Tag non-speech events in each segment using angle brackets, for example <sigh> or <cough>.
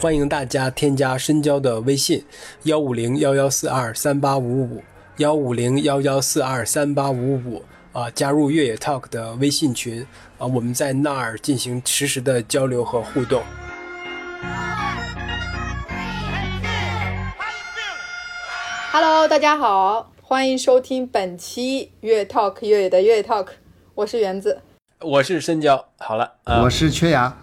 欢迎大家添加深交的微信：幺五零幺幺四二三八五五幺五零幺幺四二三八五五啊，加入越野 Talk 的微信群啊，我们在那儿进行实时的交流和互动。Hello，大家好，欢迎收听本期越野 Talk 越野的越野 Talk，我是园子。我是深交，好了呃，我是缺牙，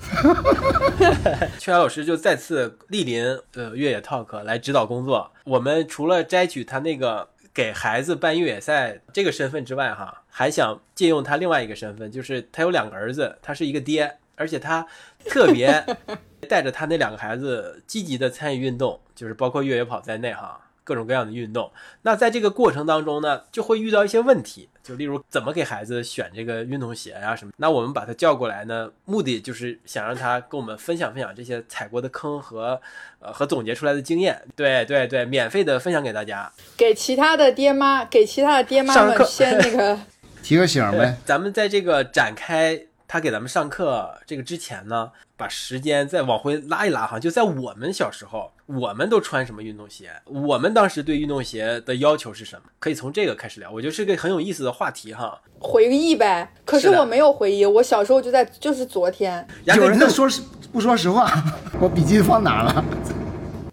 <laughs> 缺牙老师就再次莅临呃越野 Talk 来指导工作。我们除了摘取他那个给孩子办越野赛这个身份之外，哈，还想借用他另外一个身份，就是他有两个儿子，他是一个爹，而且他特别 <laughs> 带着他那两个孩子积极的参与运动，就是包括越野跑在内，哈。各种各样的运动，那在这个过程当中呢，就会遇到一些问题，就例如怎么给孩子选这个运动鞋呀、什么。那我们把他叫过来呢，目的就是想让他跟我们分享分享这些踩过的坑和呃和总结出来的经验。对对对，免费的分享给大家。给其他的爹妈，给其他的爹妈们先那个，<laughs> 提个醒呗。咱们在这个展开他给咱们上课这个之前呢，把时间再往回拉一拉哈，就在我们小时候，我们都穿什么运动鞋？我们当时对运动鞋的要求是什么？可以从这个开始聊，我觉得是个很有意思的话题哈。回忆呗。可是我没有回忆，我小时候就在，就是昨天。有人在说实不说实话，<laughs> 我笔记放哪了？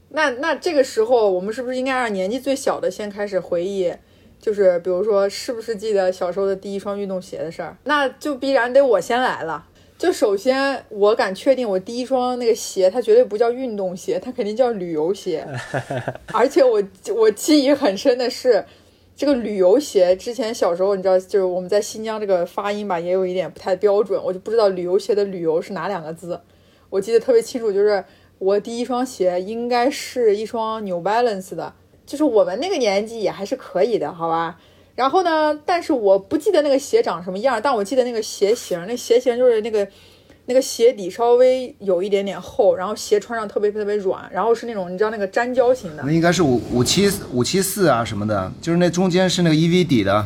那那这个时候，我们是不是应该让年纪最小的先开始回忆？就是比如说，是不是记得小时候的第一双运动鞋的事儿？那就必然得我先来了。就首先，我敢确定，我第一双那个鞋，它绝对不叫运动鞋，它肯定叫旅游鞋。<laughs> 而且我我记忆很深的是，这个旅游鞋之前小时候，你知道，就是我们在新疆这个发音吧，也有一点不太标准，我就不知道旅游鞋的“旅游”是哪两个字。我记得特别清楚，就是我第一双鞋应该是一双 New Balance 的，就是我们那个年纪也还是可以的，好吧？然后呢，但是我不记得那个鞋长什么样，但我记得那个鞋型，那鞋型就是那个那个鞋底稍微有一点点厚，然后鞋穿上特别特别软，然后是那种你知道那个粘胶型的那，应该是五五七五七四啊什么的，就是那中间是那个 EV 底的，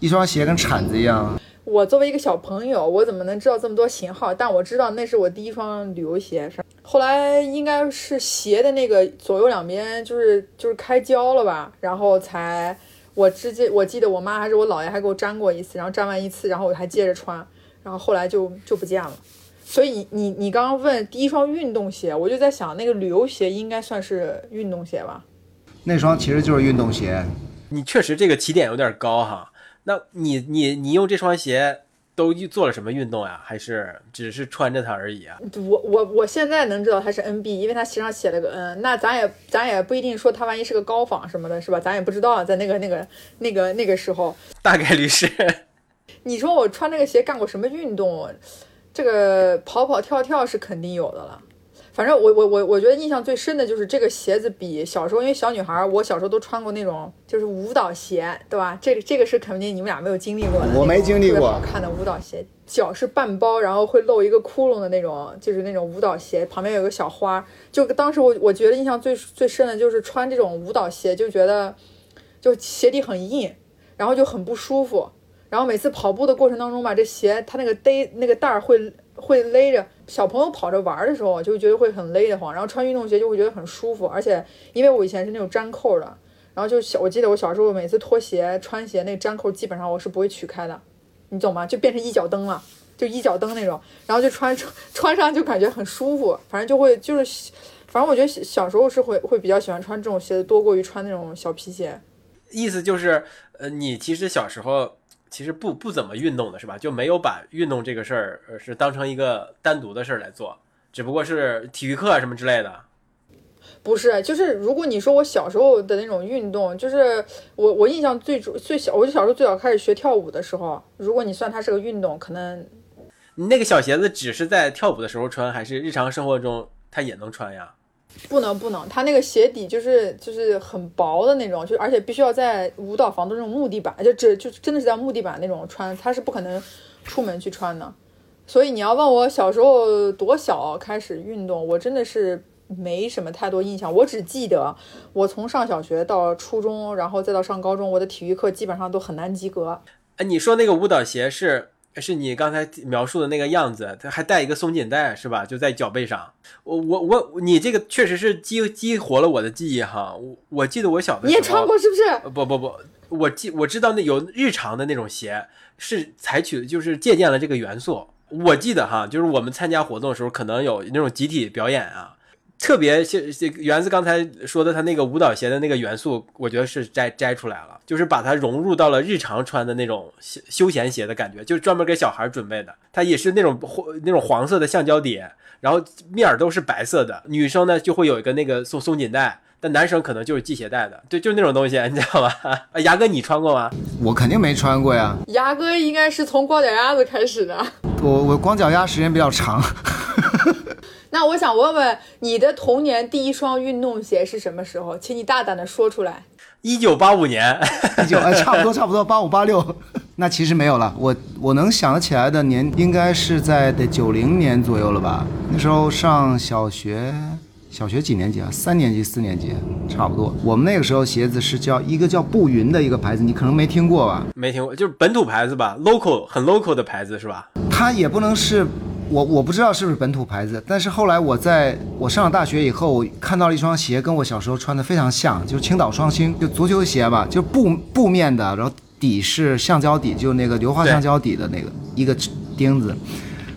一双鞋跟铲子一样。我作为一个小朋友，我怎么能知道这么多型号？但我知道那是我第一双旅游鞋。是后来应该是鞋的那个左右两边就是就是开胶了吧，然后才我直接我记得我妈还是我姥爷还给我粘过一次，然后粘完一次，然后我还接着穿，然后后来就就不见了。所以你你刚刚问第一双运动鞋，我就在想那个旅游鞋应该算是运动鞋吧？那双其实就是运动鞋，你确实这个起点有点高哈。那你你你用这双鞋都做了什么运动呀？还是只是穿着它而已啊？我我我现在能知道它是 NB，因为它鞋上写了个 N。那咱也咱也不一定说它万一是个高仿什么的，是吧？咱也不知道，在那个那个那个那个时候，大概率是 <laughs> 你说我穿那个鞋干过什么运动？这个跑跑跳跳是肯定有的了。反正我我我我觉得印象最深的就是这个鞋子比小时候，因为小女孩儿，我小时候都穿过那种就是舞蹈鞋，对吧？这个这个是肯定你们俩没有经历过的，我没经历过好看的舞蹈鞋，脚是半包，然后会露一个窟窿的那种，就是那种舞蹈鞋，旁边有个小花。就当时我我觉得印象最最深的就是穿这种舞蹈鞋，就觉得就鞋底很硬，然后就很不舒服。然后每次跑步的过程当中吧，这鞋它那个逮那个带儿会会勒着，小朋友跑着玩的时候就觉得会很勒得慌，然后穿运动鞋就会觉得很舒服，而且因为我以前是那种粘扣的，然后就小我记得我小时候每次脱鞋穿鞋那粘扣基本上我是不会取开的，你懂吗？就变成一脚蹬了，就一脚蹬那种，然后就穿穿穿上就感觉很舒服，反正就会就是，反正我觉得小小时候是会会比较喜欢穿这种鞋子多过于穿那种小皮鞋。意思就是，呃，你其实小时候其实不不怎么运动的是吧？就没有把运动这个事儿呃是当成一个单独的事儿来做，只不过是体育课啊什么之类的。不是，就是如果你说我小时候的那种运动，就是我我印象最主最小，我就小时候最早开始学跳舞的时候，如果你算它是个运动，可能你那个小鞋子只是在跳舞的时候穿，还是日常生活中它也能穿呀？不能不能，它那个鞋底就是就是很薄的那种，就而且必须要在舞蹈房的那种木地板，就只就真的是在木地板那种穿，它是不可能出门去穿的。所以你要问我小时候多小开始运动，我真的是没什么太多印象。我只记得我从上小学到初中，然后再到上高中，我的体育课基本上都很难及格。哎，你说那个舞蹈鞋是是你刚才描述的那个样子，它还带一个松紧带是吧？就在脚背上。我我我，你这个确实是激激活了我的记忆哈。我我记得我小的时候你也穿过是不是？呃不不不，我记我知道那有日常的那种鞋是采取就是借鉴了这个元素。我记得哈，就是我们参加活动的时候，可能有那种集体表演啊，特别像园子刚才说的他那个舞蹈鞋的那个元素，我觉得是摘摘出来了，就是把它融入到了日常穿的那种休休闲鞋的感觉，就是专门给小孩准备的。它也是那种黄那种黄色的橡胶底，然后面儿都是白色的。女生呢就会有一个那个松松紧带。但男生可能就是系鞋带的，对，就是那种东西，<laughs> 你知道吧？啊，<laughs> 牙哥，你穿过吗？我肯定没穿过呀。牙哥应该是从光脚丫子开始的。我我光脚丫时间比较长。<laughs> 那我想问问你的童年第一双运动鞋是什么时候？请你大胆的说出来。一九八五年，一九哎，差不多差不多八五八六。<laughs> 那其实没有了，我我能想得起来的年应该是在得九零年左右了吧？那时候上小学，小学几年级啊？三年级、四年级，差不多。我们那个时候鞋子是叫一个叫步云的一个牌子，你可能没听过吧？没听过，就是本土牌子吧，local 很 local 的牌子是吧？它也不能是。我我不知道是不是本土牌子，但是后来我在我上了大学以后，我看到了一双鞋，跟我小时候穿的非常像，就是青岛双星，就足球鞋吧，就布布面的，然后底是橡胶底，就那个硫化橡胶底的那个一个钉子。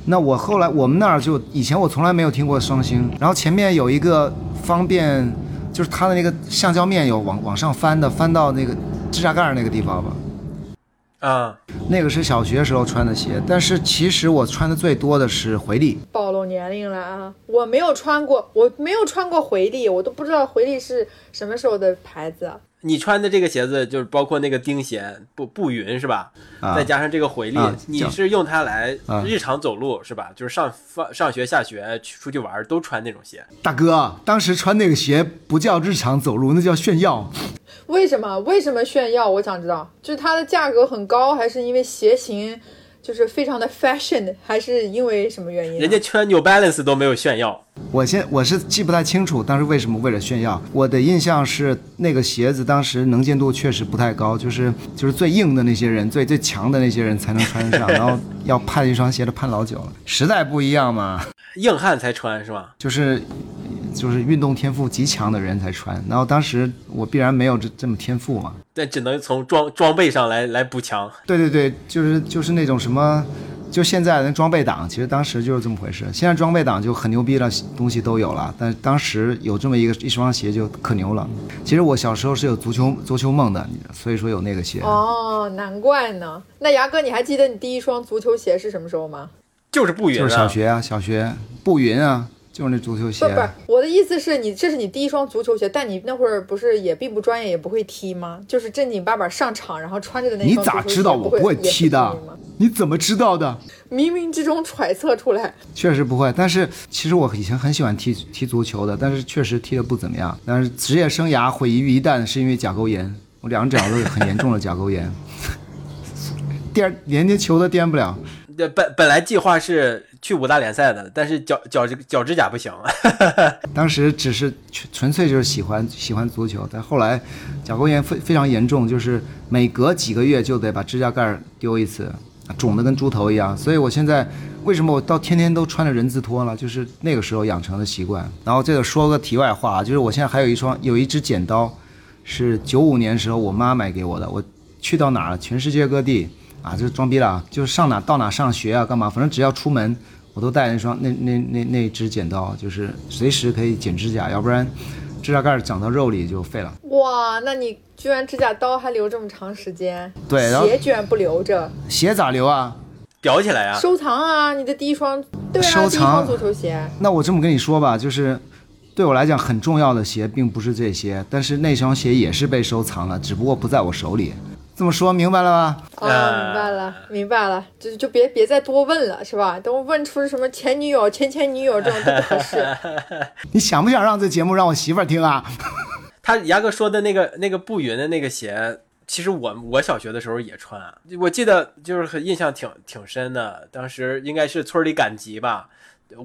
那我后来我们那儿就以前我从来没有听过双星，然后前面有一个方便，就是它的那个橡胶面有往往上翻的，翻到那个指甲盖那个地方吧。啊，那个是小学时候穿的鞋，但是其实我穿的最多的是回力。暴露年龄了啊！我没有穿过，我没有穿过回力，我都不知道回力是什么时候的牌子。你穿的这个鞋子就是包括那个钉鞋，步步云是吧？啊，再加上这个回力，啊你是用它来日常走路是吧？就是上放上学、下学、去出去玩都穿那种鞋。大哥，当时穿那个鞋不叫日常走路，那叫炫耀。为什么？为什么炫耀？我想知道，就是它的价格很高，还是因为鞋型就是非常的 fashion，还是因为什么原因啊？人家穿 New Balance 都没有炫耀。我现我是记不太清楚当时为什么为了炫耀。我的印象是那个鞋子当时能见度确实不太高，就是就是最硬的那些人、最最强的那些人才能穿得上，<laughs> 然后要盼一双鞋子盼老久了。时代不一样嘛，硬汉才穿是吧？就是就是运动天赋极强的人才穿。然后当时我必然没有这这么天赋嘛。但只能从装装备上来来补强。对 <laughs> 对对，就是就是那种什么。就现在的装备党，其实当时就是这么回事。现在装备党就很牛逼了，东西都有了。但当时有这么一个一双鞋就可牛了。其实我小时候是有足球足球梦的，所以说有那个鞋。哦，难怪呢。那牙哥，你还记得你第一双足球鞋是什么时候吗？就是步云、啊，就是小学啊，小学步云啊，就是那足球鞋。不不是，我的意思是你这是你第一双足球鞋，但你那会儿不是也并不专业，也不会踢吗？就是正经八百上场，然后穿着的那你双足球鞋咋知道我不不会踢的？你怎么知道的？冥冥之中揣测出来。确实不会，但是其实我以前很喜欢踢踢足球的，但是确实踢的不怎么样。但是职业生涯毁于一旦，是因为甲沟炎，我两只脚都有很严重的甲沟炎，<laughs> 颠连接球都颠不了。对，本本来计划是去五大联赛的，但是脚脚趾脚指甲不行。<laughs> 当时只是纯纯粹就是喜欢喜欢足球，但后来甲沟炎非非常严重，就是每隔几个月就得把指甲盖丢一次，肿得跟猪头一样。所以我现在为什么我到天天都穿着人字拖了？就是那个时候养成的习惯。然后这个说个题外话啊，就是我现在还有一双有一只剪刀，是九五年时候我妈买给我的。我去到哪儿，全世界各地啊，这装逼了，就是上哪到哪上学啊，干嘛，反正只要出门。我都带那双那那那那只剪刀，就是随时可以剪指甲，要不然指甲盖长到肉里就废了。哇，那你居然指甲刀还留这么长时间？对然后鞋居然不留着，鞋咋留啊？裱起来啊、收藏啊！你的第一双，对啊，收第一双藏足球鞋。那我这么跟你说吧，就是对我来讲很重要的鞋并不是这些，但是那双鞋也是被收藏了，只不过不在我手里。这么说明白了吧？哦，呃明白了，明白了，就就别别再多问了，是吧？等我问出什么前女友、前前女友这种都不合适。<laughs> 你想不想让这节目让我媳妇儿听啊？<laughs> 他牙哥说的那个那个步云的那个鞋，其实我我小学的时候也穿，我记得就是很印象挺挺深的。当时应该是村里赶集吧，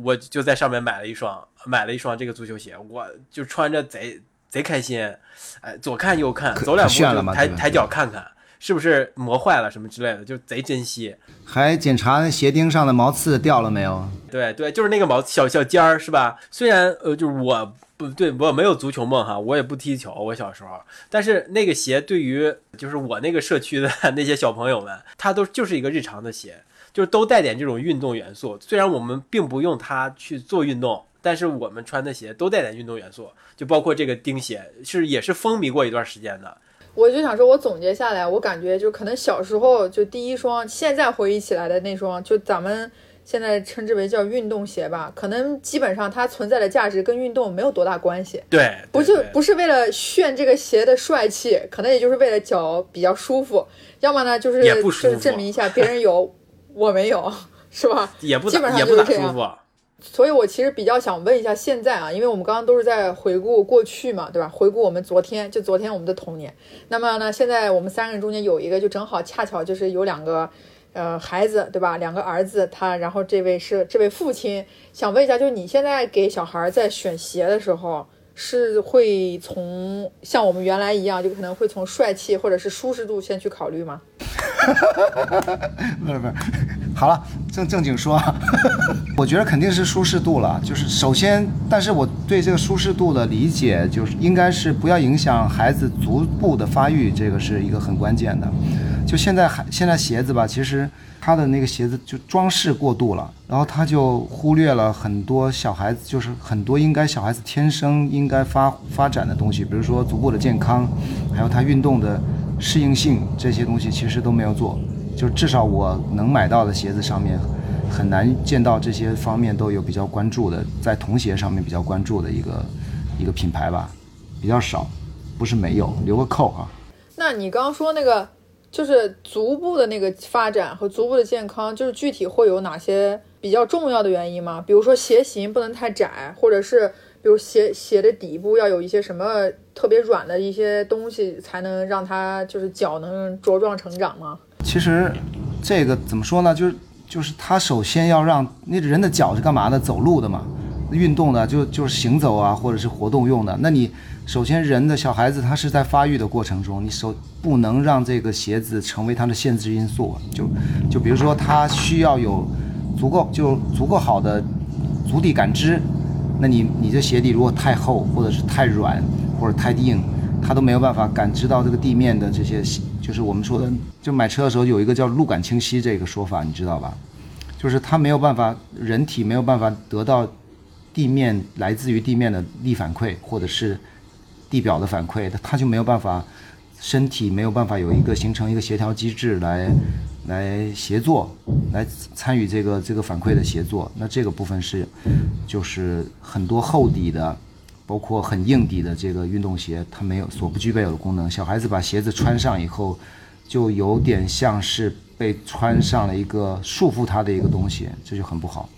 我就在上面买了一双，买了一双这个足球鞋，我就穿着贼贼开心，哎，左看右看，走两步就抬抬脚看看，是不是磨坏了什么之类的，就贼珍惜。还检查那鞋钉上的毛刺掉了没有？对对，就是那个毛小小尖儿，是吧？虽然呃，就是我不对我没有足球梦哈，我也不踢球，我小时候，但是那个鞋对于就是我那个社区的那些小朋友们，它都就是一个日常的鞋，就是都带点这种运动元素。虽然我们并不用它去做运动，但是我们穿的鞋都带点运动元素，就包括这个钉鞋，是也是风靡过一段时间的。我就想说，我总结下来，我感觉就可能小时候就第一双，现在回忆起来的那双，就咱们现在称之为叫运动鞋吧，可能基本上它存在的价值跟运动没有多大关系。对，不就不是为了炫这个鞋的帅气，可能也就是为了脚比较舒服，要么呢就是就是证明一下别人有我没有，<laughs> 是吧？也不基本上也不就是这样咋舒服。所以我其实比较想问一下现在啊，因为我们刚刚都是在回顾过去嘛，对吧？回顾我们昨天，就昨天我们的童年。那么呢，现在我们三个人中间有一个，就正好恰巧就是有两个。呃，孩子对吧？两个儿子，他然后这位是这位父亲，想问一下，就你现在给小孩在选鞋的时候，是会从像我们原来一样，就可能会从帅气或者是舒适度先去考虑吗？不是不是，好了，正正经说，啊，<laughs> 我觉得肯定是舒适度了。就是首先，但是我对这个舒适度的理解，就是应该是不要影响孩子足部的发育，这个是一个很关键的。就现在还现在鞋子吧，其实它的那个鞋子就装饰过度了，然后他就忽略了很多小孩子，就是很多应该小孩子天生应该发发展的东西，比如说足部的健康，还有他运动的适应性这些东西，其实都没有做。就至少我能买到的鞋子上面，很难见到这些方面都有比较关注的，在童鞋上面比较关注的一个一个品牌吧，比较少，不是没有，留个扣啊。那你刚刚说那个，就是足部的那个发展和足部的健康，就是具体会有哪些比较重要的原因吗？比如说鞋型不能太窄，或者是比如鞋鞋的底部要有一些什么特别软的一些东西，才能让它就是脚能茁壮成长吗？其实这个怎么说呢？就是就是他首先要让那人的脚是干嘛的？走路的嘛，运动的就就是行走啊，或者是活动用的。那你首先人的小孩子他是在发育的过程中，你首不能让这个鞋子成为他的限制因素。就就比如说他需要有足够就足够好的足底感知，那你你这鞋底如果太厚或者是太软或者太硬，他都没有办法感知到这个地面的这些，就是我们说的，就买车的时候有一个叫路感清晰这个说法，你知道吧？就是他没有办法，人体没有办法得到地面来自于地面的力反馈，或者是地表的反馈，他他就没有办法，身体没有办法有一个形成一个协调机制来来协作，来参与这个这个反馈的协作。那这个部分是就是很多厚底的。包括很硬底的这个运动鞋，它没有所不具备有的功能。小孩子把鞋子穿上以后，就有点像是被穿上了一个束缚他的一个东西，这就很不好。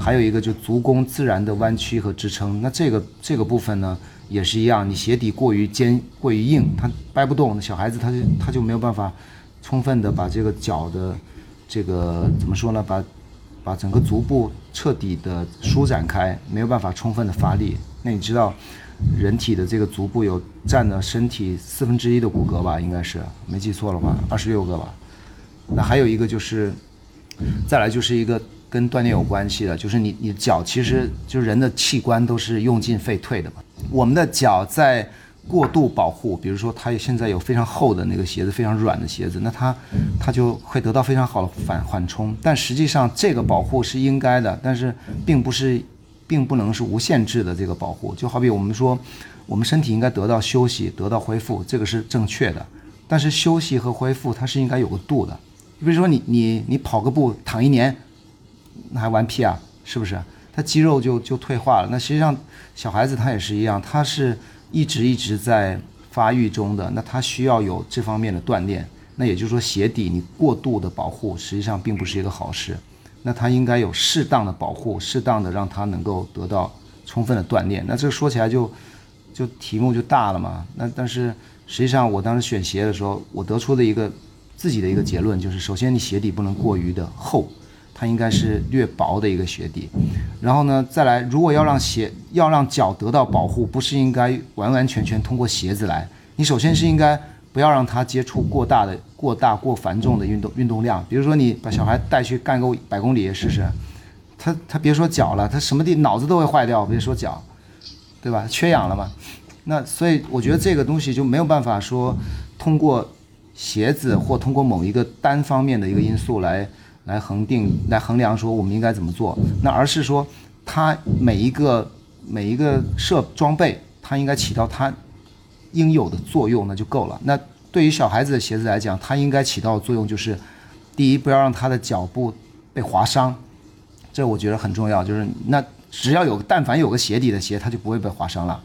还有一个就足弓自然的弯曲和支撑，那这个这个部分呢也是一样，你鞋底过于坚过于硬，它掰不动，小孩子他就他就没有办法充分的把这个脚的这个怎么说呢，把把整个足部彻底的舒展开，没有办法充分的发力。那你知道，人体的这个足部有占了身体四分之一的骨骼吧？应该是没记错的话，二十六个吧。那还有一个就是，再来就是一个跟锻炼有关系的，就是你你脚其实就人的器官都是用进废退的嘛。我们的脚在过度保护，比如说它现在有非常厚的那个鞋子，非常软的鞋子，那它它就会得到非常好的反缓冲。但实际上这个保护是应该的，但是并不是。并不能是无限制的这个保护，就好比我们说，我们身体应该得到休息，得到恢复，这个是正确的。但是休息和恢复它是应该有个度的。比如说你你你跑个步躺一年，那那还玩屁啊？是不是？他肌肉就就退化了。那实际上小孩子他也是一样，他是一直一直在发育中的，那他需要有这方面的锻炼。那也就是说鞋底你过度的保护，实际上并不是一个好事。那他应该有适当的保护，适当的让他能够得到充分的锻炼。那这个说起来就就题目就大了嘛。那但是实际上我当时选鞋的时候，我得出的一个自己的一个结论就是：首先你鞋底不能过于的厚，它应该是略薄的一个鞋底。然后呢，再来如果要让鞋要让脚得到保护，不是应该完完全全通过鞋子来，你首先是应该不要让它接触过大的过大过繁重的运动运动量。比如说你把小孩带去干个百公里试试，他他别说脚了，他什么地脑子都会坏掉，别说脚，对吧？缺氧了嘛。那所以我觉得这个东西就没有办法说通过鞋子或通过某一个单方面的一个因素来来恒定来衡量说我们应该怎么做，那而是说它每一个每一个设装备它应该起到它应有的作用，那就够了。那对于小孩子的鞋子来讲，它应该起到的作用就是，第一不要让他的脚部被划伤，这我觉得很重要，就是那只要有但凡有个鞋底的鞋，它就不会被划伤了。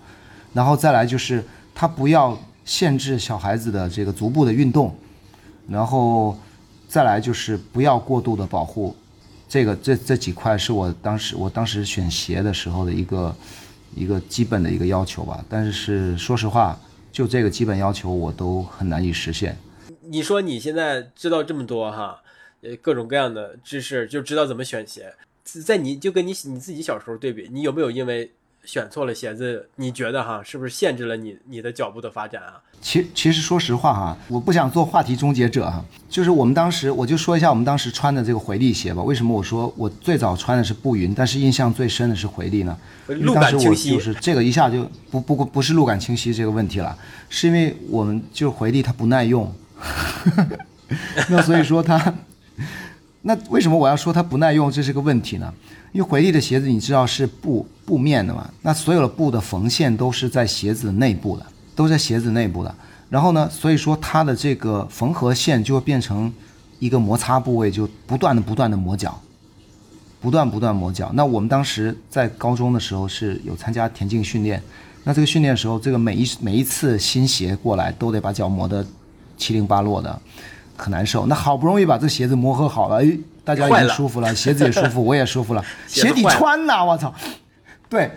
然后再来就是他不要限制小孩子的这个足部的运动，然后再来就是不要过度的保护，这个这这几块是我当时我当时选鞋的时候的一个一个基本的一个要求吧。但是说实话，就这个基本要求我都很难以实现。你说你现在知道这么多哈，呃，各种各样的知识，就知道怎么选鞋，在你就跟你你自己小时候对比，你有没有因为？选错了鞋子，你觉得哈是不是限制了你你的脚步的发展啊？其其实说实话哈，我不想做话题终结者哈，就是我们当时我就说一下我们当时穿的这个回力鞋吧。为什么我说我最早穿的是步云，但是印象最深的是回力呢？路感清晰。就是这个一下就不不不不是路感清晰这个问题了，是因为我们就是回力它不耐用，<laughs> 那所以说它，<laughs> 那为什么我要说它不耐用？这是个问题呢？因为回力的鞋子你知道是布布面的嘛？那所有的布的缝线都是在鞋子内部的，都在鞋子内部的。然后呢，所以说它的这个缝合线就会变成一个摩擦部位，就不断的不断的磨脚，不断不断磨脚。那我们当时在高中的时候是有参加田径训练，那这个训练的时候，这个每一每一次新鞋过来都得把脚磨得七零八落的，可难受。那好不容易把这鞋子磨合好了，哎。大家也舒服了，鞋子也 <laughs> 舒服，我也舒服了，鞋底穿呐，我操！对，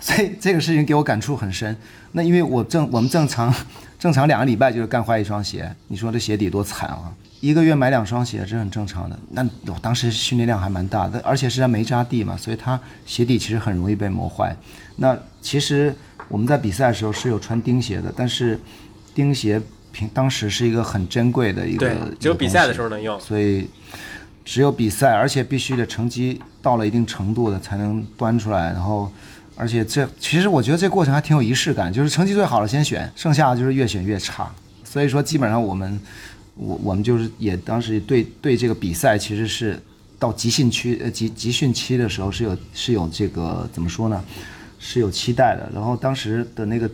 所以这个事情给我感触很深。那因为我正我们正常正常两个礼拜就是干坏一双鞋，你说这鞋底多惨啊！一个月买两双鞋这很正常的。那我当时训练量还蛮大的，而且是在没扎地嘛，所以它鞋底其实很容易被磨坏。那其实我们在比赛的时候是有穿钉鞋的，但是钉鞋平当时是一个很珍贵的一个，只有比赛的时候能用，所以。只有比赛，而且必须的成绩到了一定程度的才能端出来。然后，而且这其实我觉得这过程还挺有仪式感，就是成绩最好的先选，剩下的就是越选越差。所以说，基本上我们我我们就是也当时对对这个比赛其实是到集训区呃集集训期的时候是有是有这个怎么说呢，是有期待的。然后当时的那个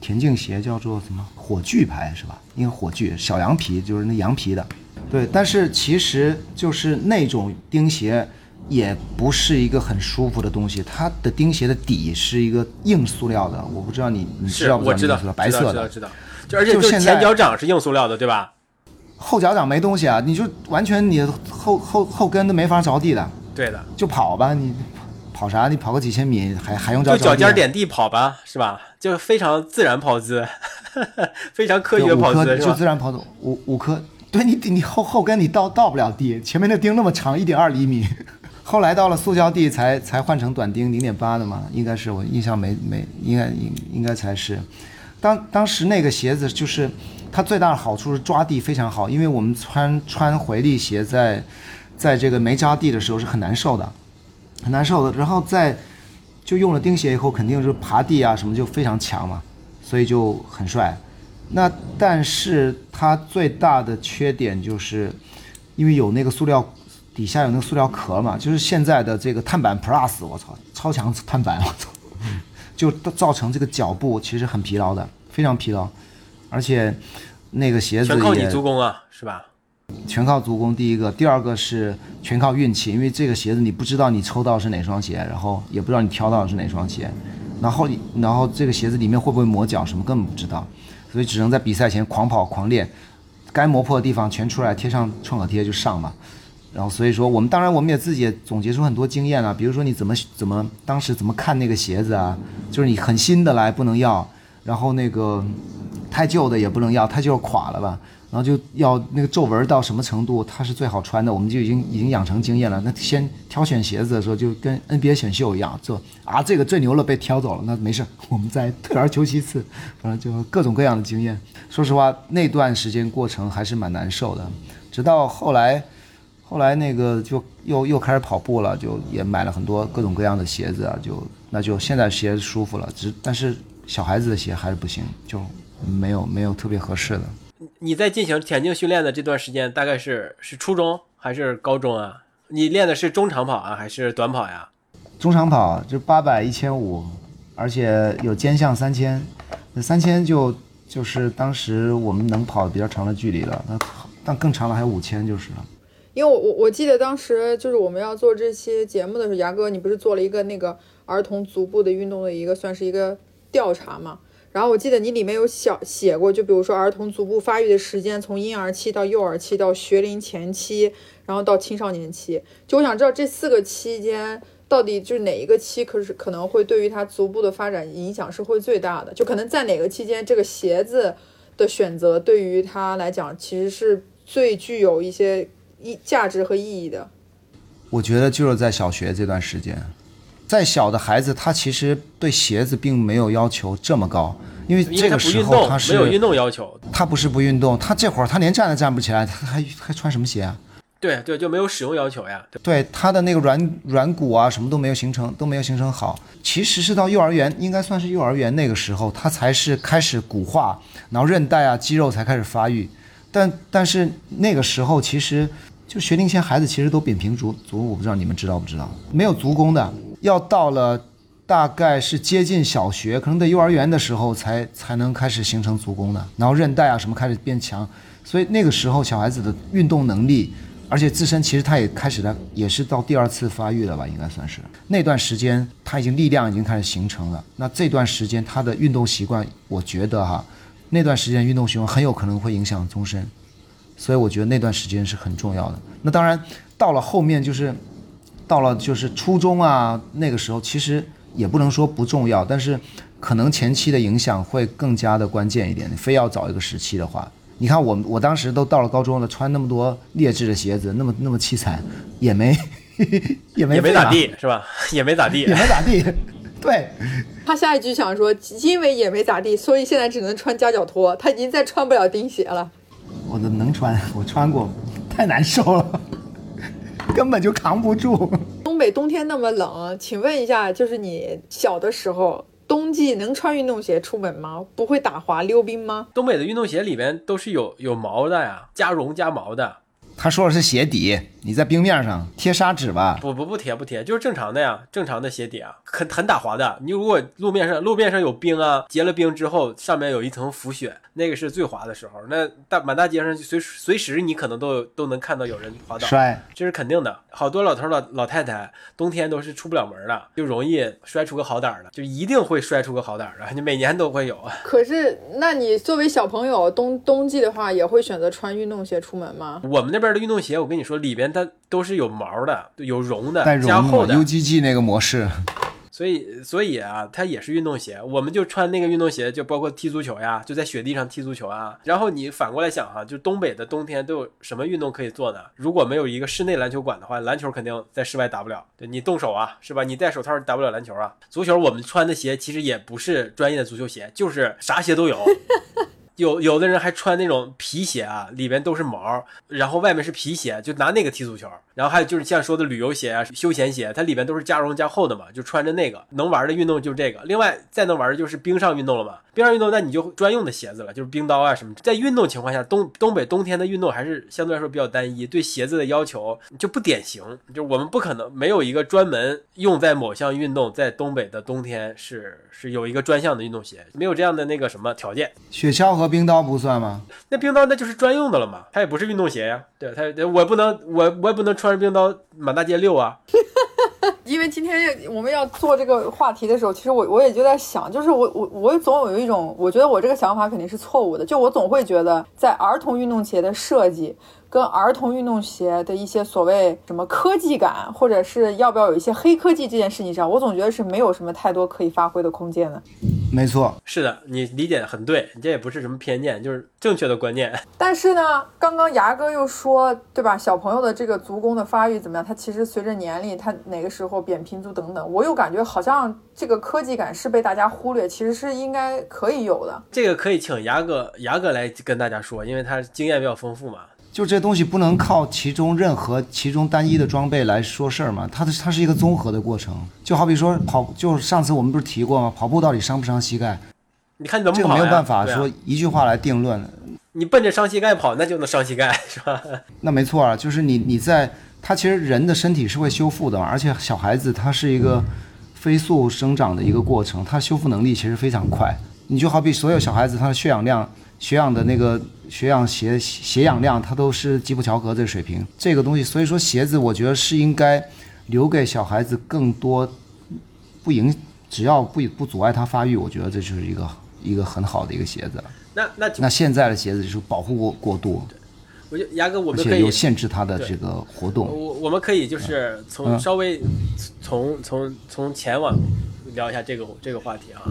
田径鞋叫做什么火炬牌是吧？应该火炬小羊皮就是那羊皮的。对，但是其实就是那种钉鞋，也不是一个很舒服的东西。它的钉鞋的底是一个硬塑料的，我不知道你你知道不知道？白色的，知道知道。就而且就前脚掌是硬塑料的，对吧？后脚掌没东西啊，你就完全你后后后跟都没法着地的。对的，就跑吧，你跑啥？你跑个几千米还还用着？就脚尖点地跑吧，是吧？就非常自然跑姿，<laughs> 非常科学跑姿，就自然跑走五五颗。对你，你后后跟你到到不了地，前面那钉那么长，一点二厘米，<laughs> 后来到了塑胶地才才换成短钉零点八的嘛，应该是我印象没没应该应应该才是，当当时那个鞋子就是它最大的好处是抓地非常好，因为我们穿穿回力鞋在在这个没扎地的时候是很难受的，很难受的，然后在就用了钉鞋以后，肯定是爬地啊什么就非常强嘛，所以就很帅。那但是它最大的缺点就是，因为有那个塑料底下有那个塑料壳嘛，就是现在的这个碳板 Plus，我操，超强碳板，我操，<laughs> 就造成这个脚部其实很疲劳的，非常疲劳，而且那个鞋子全靠你足弓啊，是吧？全靠足弓，第一个，第二个是全靠运气，因为这个鞋子你不知道你抽到是哪双鞋，然后也不知道你挑到的是哪双鞋，然后然后这个鞋子里面会不会磨脚什么根本不知道。所以只能在比赛前狂跑狂练，该磨破的地方全出来，贴上创可贴就上嘛。然后所以说我们当然我们也自己也总结出很多经验啊，比如说你怎么怎么当时怎么看那个鞋子啊，就是你很新的来不能要，然后那个太旧的也不能要，太旧垮了吧。然后就要那个皱纹到什么程度它是最好穿的，我们就已经已经养成经验了。那先挑选鞋子的时候就跟 NBA 选秀一样，就啊这个最牛了被挑走了，那没事，我们再退而求其次，反正就各种各样的经验。说实话，那段时间过程还是蛮难受的，直到后来。后来那个就又又开始跑步了，就也买了很多各种各样的鞋子啊，就那就现在鞋舒服了，只但是小孩子的鞋还是不行，就没有没有特别合适的。你在进行田径训练的这段时间，大概是是初中还是高中啊？你练的是中长跑啊，还是短跑呀？中长跑就八百、一千五，而且有兼项三千，那三千就就是当时我们能跑比较长的距离了，那但更长了还有五千就是了。因为我我我记得当时就是我们要做这期节目的时候，牙哥你不是做了一个那个儿童足部的运动的一个算是一个调查嘛？然后我记得你里面有小写过，就比如说儿童足部发育的时间，从婴儿期到幼儿期到学龄前期，然后到青少年期。就我想知道这四个期间到底就是哪一个期，可是可能会对于他足部的发展影响是会最大的？就可能在哪个期间，这个鞋子的选择对于他来讲，其实是最具有一些。意价值和意义的，我觉得就是在小学这段时间，再小的孩子他其实对鞋子并没有要求这么高，因为这个时候他是没有运动要求，他不是不运动，他这会儿他连站都站不起来，他还还穿什么鞋啊？对对，就没有使用要求呀。对他的那个软软骨啊，什么都没有形成，都没有形成好。其实是到幼儿园，应该算是幼儿园那个时候，他才是开始骨化，然后韧带啊、肌肉才开始发育。但但是那个时候其实。就学龄前孩子其实都扁平足足，我不知道你们知道不知道？没有足弓的，要到了大概是接近小学，可能在幼儿园的时候才才能开始形成足弓的，然后韧带啊什么开始变强，所以那个时候小孩子的运动能力，而且自身其实他也开始了，也是到第二次发育了吧，应该算是那段时间他已经力量已经开始形成了。那这段时间他的运动习惯，我觉得哈，那段时间运动习惯很有可能会影响终身。所以我觉得那段时间是很重要的。那当然，到了后面就是，到了就是初中啊，那个时候其实也不能说不重要，但是可能前期的影响会更加的关键一点。你非要找一个时期的话，你看我我当时都到了高中了，穿那么多劣质的鞋子，那么那么凄惨，也没 <laughs> 也没也没咋地是吧？<laughs> 也没咋地，也没咋地。<laughs> 对他下一句想说，因为也没咋地，所以现在只能穿夹脚拖，他已经再穿不了钉鞋了。我的能穿，我穿过，太难受了，<laughs> 根本就扛不住。东北冬天那么冷，请问一下，就是你小的时候，冬季能穿运动鞋出门吗？不会打滑溜冰吗？东北的运动鞋里面都是有有毛的呀，加绒加毛的。他说的是鞋底，你在冰面上贴砂纸吧？不不不贴不贴，就是正常的呀，正常的鞋底啊，很很打滑的。你如果路面上路面上有冰啊，结了冰之后，上面有一层浮雪，那个是最滑的时候。那大满大街上随随时你可能都都能看到有人滑倒，摔，这是肯定的。好多老头老老太太冬天都是出不了门的，就容易摔出个好歹的，就一定会摔出个好歹的，你每年都会有。可是，那你作为小朋友冬冬季的话，也会选择穿运动鞋出门吗？我们那边。的运动鞋，我跟你说，里边它都是有毛的，有绒的，加厚的 UGG 那个模式。所以，所以啊，它也是运动鞋。我们就穿那个运动鞋，就包括踢足球呀，就在雪地上踢足球啊。然后你反过来想哈，就东北的冬天都有什么运动可以做呢？如果没有一个室内篮球馆的话，篮球肯定在室外打不了。对你动手啊，是吧？你戴手套打不了篮球啊。足球我们穿的鞋其实也不是专业的足球鞋，就是啥鞋都有。有有的人还穿那种皮鞋啊，里边都是毛，然后外面是皮鞋，就拿那个踢足球。然后还有就是像说的旅游鞋啊、休闲鞋，它里边都是加绒加厚的嘛，就穿着那个能玩的运动就这个。另外再能玩的就是冰上运动了嘛，冰上运动那你就专用的鞋子了，就是冰刀啊什么。在运动情况下，东东北冬天的运动还是相对来说比较单一，对鞋子的要求就不典型，就我们不可能没有一个专门用在某项运动，在东北的冬天是是有一个专项的运动鞋，没有这样的那个什么条件。雪橇和冰刀不算吗？那冰刀那就是专用的了嘛，它也不是运动鞋呀。对它，我不能，我我也不能穿着冰刀满大街溜啊。<laughs> 因为今天我们要做这个话题的时候，其实我我也就在想，就是我我我总有一种，我觉得我这个想法肯定是错误的。就我总会觉得，在儿童运动鞋的设计跟儿童运动鞋的一些所谓什么科技感，或者是要不要有一些黑科技这件事情上，我总觉得是没有什么太多可以发挥的空间的。没错，是的，你理解的很对，你这也不是什么偏见，就是正确的观念。但是呢，刚刚牙哥又说，对吧？小朋友的这个足弓的发育怎么样？他其实随着年龄，他哪个时候扁平足等等，我又感觉好像这个科技感是被大家忽略，其实是应该可以有的。这个可以请牙哥牙哥来跟大家说，因为他经验比较丰富嘛。就这东西不能靠其中任何其中单一的装备来说事儿嘛，它的它是一个综合的过程。就好比说跑，就是上次我们不是提过吗？跑步到底伤不伤膝盖？你看你怎么跑这个？没有办法说一句话来定论。你奔着伤膝盖跑，那就能伤膝盖，<laughs> 是吧？那没错啊，就是你你在它其实人的身体是会修复的嘛，而且小孩子他是一个飞速生长的一个过程，他修复能力其实非常快。你就好比所有小孩子他的血氧量、血氧的那个血氧血血氧量，它都是基普乔格这个水平。这个东西，所以说鞋子我觉得是应该留给小孩子更多不影，只要不不阻碍他发育，我觉得这就是一个一个很好的一个鞋子了。那那那现在的鞋子就是保护过过度，我觉得牙哥，我们可以限制他的这个活动。我我们可以就是从嗯稍微从从从前往聊一下这个这个话题啊，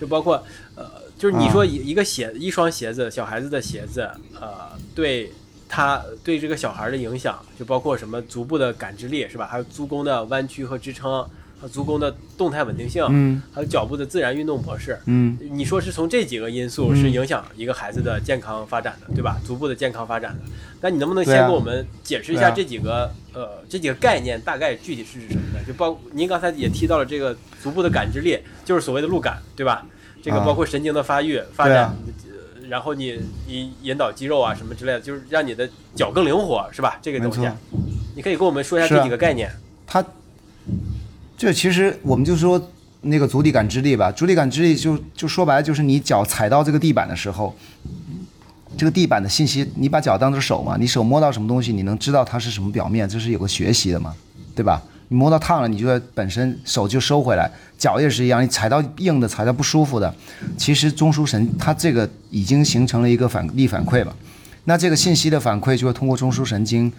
就包括呃，就是你说一一个鞋一双鞋子，小孩子的鞋子，呃，对他对这个小孩的影响，就包括什么足部的感知力是吧？还有足弓的弯曲和支撑，和足弓的动态稳定性，嗯还有脚部的自然运动模式。嗯。你说是从这几个因素是影响一个孩子的健康发展的，对吧？足部的健康发展的。那你能不能先给我们解释一下这几个、呃这几个概念大概具体是指什么呢？就包您刚才也提到了这个足部的感知力，就是所谓的路感，对吧？这个啊包括神经的发育、发展，然后你你引导肌肉啊什么之类的，就是让你的脚更灵活，是吧？这个东西，你可以跟我们说一下这几个概念。它这其实我们就说那个足底感知力吧，足底感知力就就说白了就是你脚踩到这个地板的时候，这个地板的信息，你把脚当成手嘛，你手摸到什么东西，你能知道它是什么表面，这是有个学习的嘛，对吧？你摸到烫了，你就会本身手就收回来，脚也是一样，你踩到硬的，踩到不舒服的，其实中枢神它这个已经形成了一个反力反馈了，那这个信息的反馈就会通过中枢神经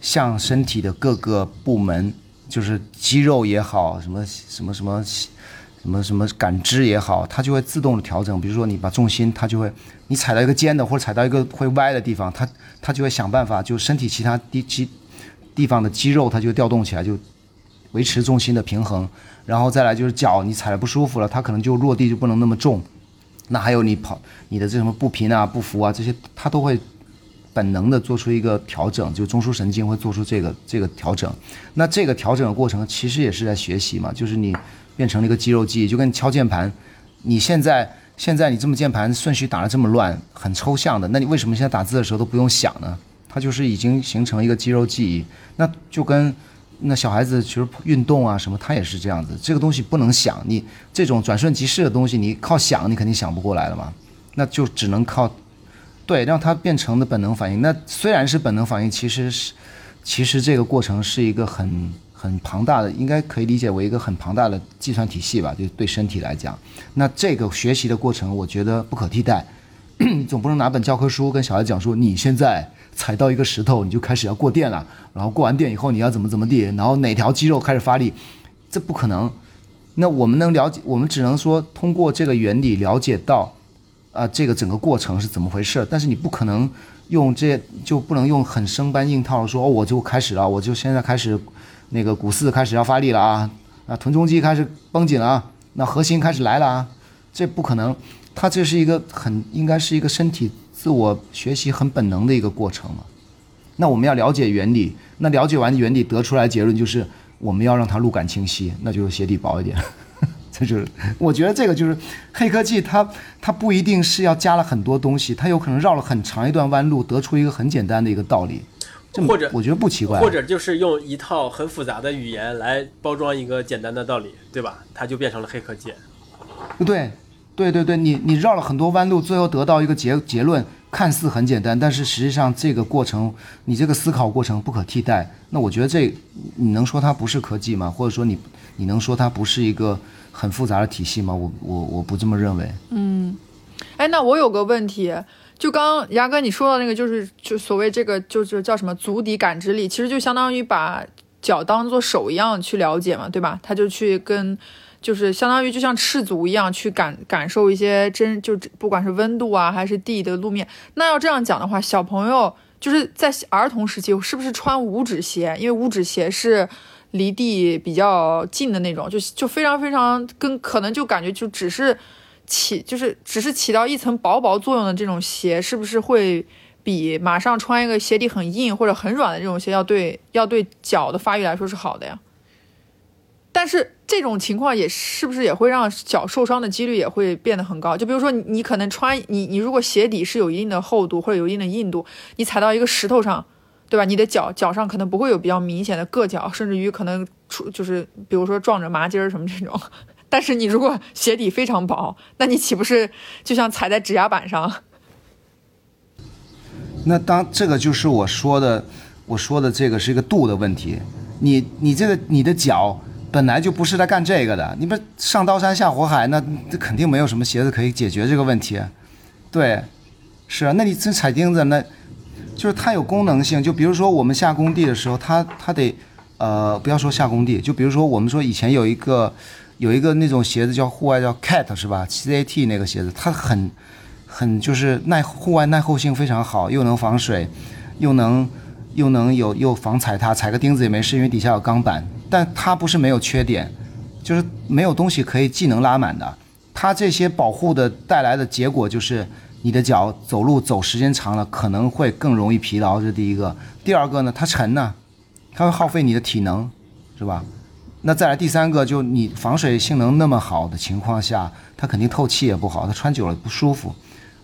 向身体的各个部门，就是肌肉也好，什么什么什么什么什么感知也好，它就会自动的调整。比如说你把重心，它就会你踩到一个尖的或者踩到一个会歪的地方，它它就会想办法，就身体其他地肌地方的肌肉它就调动起来，就维持重心的平衡。然后再来就是脚，你踩的不舒服了，它可能就落地就不能那么重。那还有你跑你的这什么步频啊、步幅啊这些，它都会本能的做出一个调整，就中枢神经会做出这个这个调整。那这个调整的过程其实也是在学习嘛，就是你变成了一个肌肉记忆，就跟敲键盘，你现在现在你这么键盘顺序打得这么乱，很抽象的，那你为什么现在打字的时候都不用想呢？它就是已经形成一个肌肉记忆，那就跟那小孩子其实运动啊什么，他也是这样子，这个东西不能想，你这种转瞬即逝的东西，你靠想你肯定想不过来了嘛，那就只能靠对让它变成的本能反应。那虽然是本能反应，其实是其实这个过程是一个很很庞大的，应该可以理解为一个很庞大的计算体系吧，就对身体来讲。那这个学习的过程，我觉得不可替代。总不能拿本教科书跟小孩讲说，你现在踩到一个石头，你就开始要过电了，然后过完电以后你要怎么怎么地，然后哪条肌肉开始发力，这不可能。那我们能了解，我们只能说通过这个原理了解到，啊、这个整个过程是怎么回事。但是你不可能用这就不能用很生搬硬套说，哦，我就开始了，我就现在开始那个股四开始要发力了啊，啊，臀中肌开始绷紧了啊，那核心开始来了啊，这不可能。它这是一个很应该是一个身体 <laughs> 自我学习很本能的一个过程嘛。那我们要了解原理，那了解完原理得出来结论就是我们要让它路感清晰，那就是鞋底薄一点。<laughs> 这就是我觉得这个就是黑科技它，它不一定是要加了很多东西，它有可能绕了很长一段弯路，得出一个很简单的一个道理。这或者我觉得不奇怪，或者就是用一套很复杂的语言来包装一个简单的道理，对吧？它就变成了黑科技。对，对对对，你你绕了很多弯路，最后得到一个结结论，看似很简单，但是实际上这个过程，你这个思考过程不可替代。那我觉得这，你能说它不是科技吗？或者说你你能说它不是一个很复杂的体系吗？我我我不这么认为。嗯哎，那我有个问题，就刚牙哥你说的那个，就是就所谓这个就是叫什么足底感知力，其实就相当于把脚当做手一样去了解嘛，对吧？他就去跟就是相当于就像赤足一样去感感受一些真，就不管是温度啊还是地的路面。那要这样讲的话，小朋友就是在儿童时期是不是穿五指鞋？因为五指鞋是离地比较近的那种，就就非常非常跟可能就感觉就只是起就是只是起到一层薄薄作用的这种鞋，是不是会比马上穿一个鞋底很硬或者很软的这种鞋要对要对脚的发育来说是好的呀？但是这种情况也是不是也会让脚受伤的几率也会变得很高？就比如说你可能穿你你如果鞋底是有一定的厚度或者有一定的硬度，你踩到一个石头上，对吧？你的脚脚上可能不会有比较明显的硌脚，甚至于可能出就是比如说撞着麻筋儿什么这种。但是你如果鞋底非常薄，那你岂不是就像踩在指压板上？<laughs> 那当这个就是我说的，我说的这个是一个度的问题。你你这个你的脚。本来就不是在干这个的，你不上刀山下火海，那这肯定没有什么鞋子可以解决这个问题。对，是啊，那你这踩钉子，那就是它有功能性。就比如说我们下工地的时候，它它得，呃，不要说下工地，就比如说我们说以前有一个有一个那种鞋子叫户外叫 Cat 是吧？C A T 那个鞋子，它很很就是耐户外耐候性非常好，又能防水，又能又能有又防踩踏，踩个钉子也没事，因为底下有钢板。但它不是没有缺点，就是没有东西可以技能拉满的。它这些保护的带来的结果就是，你的脚走路走时间长了可能会更容易疲劳，这是第一个。第二个呢，它沉呢，它会耗费你的体能，是吧？那再来第三个，就你防水性能那么好的情况下，它肯定透气也不好，它穿久了不舒服。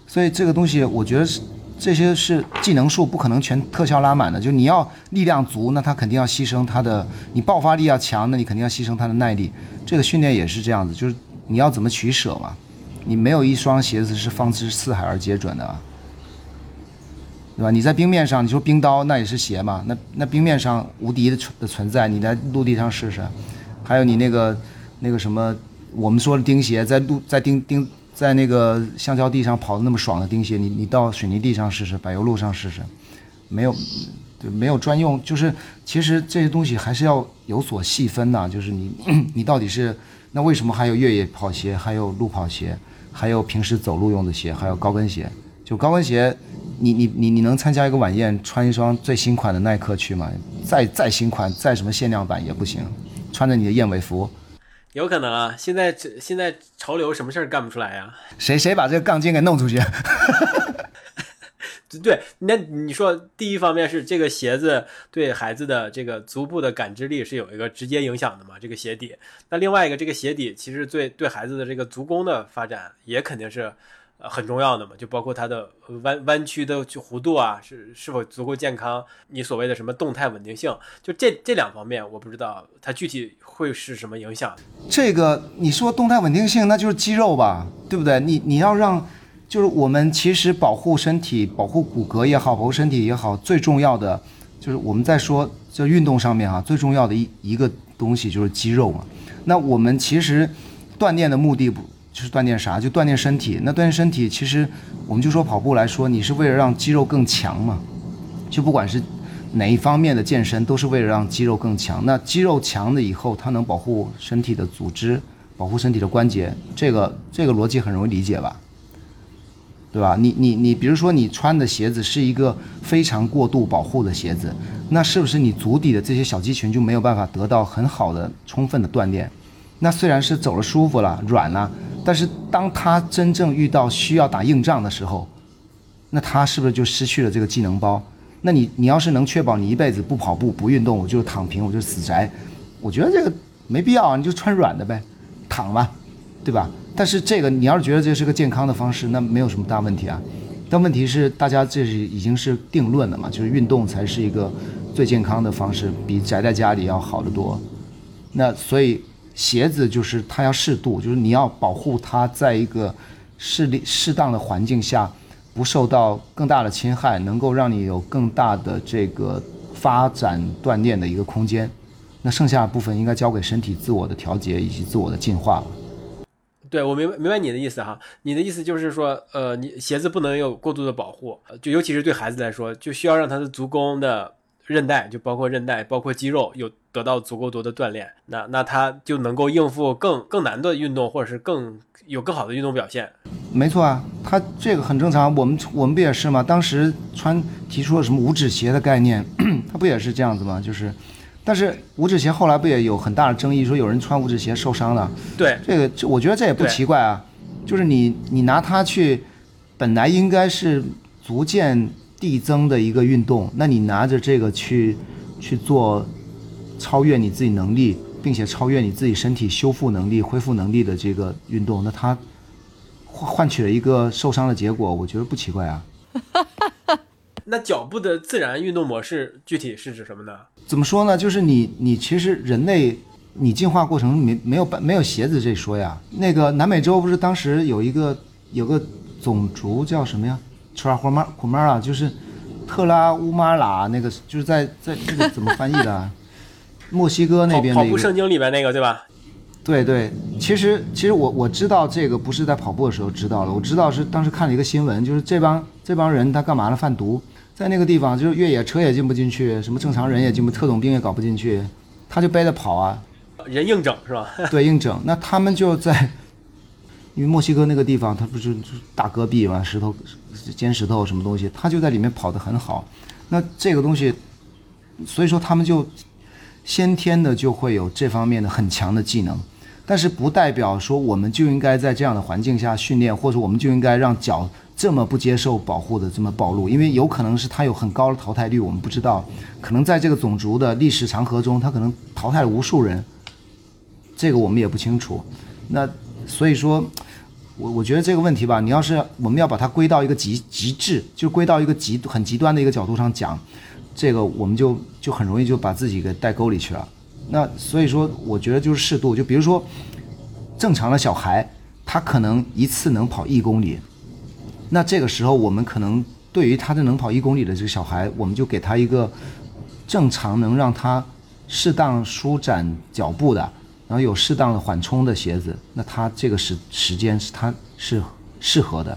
所以这个东西，我觉得是。这些是技能数，不可能全特效拉满的。就你要力量足，那他肯定要牺牲他的；你爆发力要强，那你肯定要牺牲他的耐力。这个训练也是这样子，就是你要怎么取舍嘛？你没有一双鞋子是放之四海而皆准的，对吧？你在冰面上，你说冰刀那也是鞋嘛？那那冰面上无敌的存的存在，你在陆地上试试。还有你那个那个什么，我们说的钉鞋，在陆在钉钉。在那个橡胶地上跑的那么爽的钉鞋，你你到水泥地上试试，柏油路上试试，没有，就没有专用。就是其实这些东西还是要有所细分的。就是你你到底是那为什么还有越野跑鞋，还有路跑鞋，还有平时走路用的鞋，还有高跟鞋？就高跟鞋，你你你你能参加一个晚宴穿一双最新款的耐克去吗？再再新款再什么限量版也不行，穿着你的燕尾服。有可能啊，现在这现在潮流什么事儿干不出来呀？谁谁把这个杠精给弄出去？<laughs> 对，那你说第一方面是这个鞋子对孩子的这个足部的感知力是有一个直接影响的嘛？这个鞋底，那另外一个这个鞋底其实对对孩子的这个足弓的发展也肯定是。很重要的嘛，就包括它的弯弯曲的弧度啊，是是否足够健康？你所谓的什么动态稳定性，就这这两方面，我不知道它具体会是什么影响。这个你说动态稳定性，那就是肌肉吧，对不对？你你要让，就是我们其实保护身体、保护骨骼也好，保护身体也好，最重要的就是我们在说就运动上面啊，最重要的一一个东西就是肌肉嘛。那我们其实锻炼的目的不。就是锻炼啥？就锻炼身体。那锻炼身体，其实我们就说跑步来说，你是为了让肌肉更强嘛？<laughs> 就不管是哪一方面的健身，都是为了让肌肉更强。那肌肉强了以后，它能保护身体的组织，保护身体的关节。这个这个逻辑很容易理解吧？对吧？你你你，比如说你穿的鞋子是一个非常过度保护的鞋子，那是不是你足底的这些小肌群就没有办法得到很好的、充分的锻炼？那虽然是走了舒服了、软了。但是当他真正遇到需要打硬仗的时候，那他是不是就失去了这个技能包？那你你要是能确保你一辈子不跑步不运动，我就躺平，我就死宅，我觉得这个没必要，你就穿软的呗，躺吧，<laughs> 对吧？但是这个你要是觉得这是个健康的方式，那没有什么大问题啊。但问题是大家这是已经是定论了嘛，就是运动才是一个最健康的方式，比宅在家里要好得多。那所以。鞋子就是它要适度，就是你要保护它在一个适适当的环境下，不受到更大的侵害，能够让你有更大的这个发展锻炼的一个空间。那剩下的部分应该交给身体自我的调节以及自我的进化了。对，我明白明白你的意思哈。你的意思就是说，呃，你鞋子不能有过度的保护，就尤其是对孩子来说，就需要让他的足弓的韧带，就包括韧带，包括肌肉有得到足够多的锻炼，那那他就能够应付更更难的运动，或者是更有更好的运动表现。没错啊，他这个很正常。我们我们不也是吗？当时穿提出了什么五指鞋的概念，<clears throat> 他不也是这样子吗？就是，但是五指鞋后来不也有很大的争议，说有人穿五指鞋受伤了。对，这个这我觉得这也不奇怪啊，就是你你拿它去，本来应该是逐渐递增的一个运动，那你拿着这个去去做超越你自己能力，并且超越你自己身体修复能力、恢复能力的这个运动，那它换换取了一个受伤的结果，我觉得不奇怪啊。<laughs> 那脚步的自然运动模式具体是指什么呢？怎么说呢？就是你你其实人类你进化过程没没有没有鞋子这说呀。那个南美洲不是当时有一个有个种族叫什么呀？楚拉胡马胡马拉，就是特拉乌马拉那个，就是在在这个怎么翻译的啊？<laughs> 墨西哥那跑跑边的一个步圣经里边那个对吧？对对，其实其实我我知道这个不是在跑步的时候知道的，我知道是当时看了一个新闻，就是这帮这帮人他干嘛呢？贩毒，在那个地方就是越野车也进不进去，什么正常人也进不，特种兵也搞不进去，他就背着跑啊，人硬整是吧？对，硬整。那他们就在，因为墨西哥那个地方，它不是大戈壁嘛，石头、尖石头什么东西，他就在里面跑得很好。那这个东西，所以说他们就先天的就会有这方面的很强的技能，但是不代表说我们就应该在这样的环境下训练，或者我们就应该让脚这么不接受保护的这么暴露，因为有可能是它有很高的淘汰率，我们不知道，可能在这个种族的历史长河中，它可能淘汰了无数人，这个我们也不清楚。那所以说，我我觉得这个问题吧，你要是我们要把它归到一个极极致，就归到一个极很极端的一个角度上讲，这个我们就就很容易就把自己给带沟里去了。那所以说，我觉得就是适度，就比如说正常的小孩，他可能一次能跑一公里，那这个时候我们可能对于他的能跑一公里的这个小孩，我们就给他一个正常能让他适当舒展脚步的，然后有适当的缓冲的鞋子，那他这个时时间是他是适合的。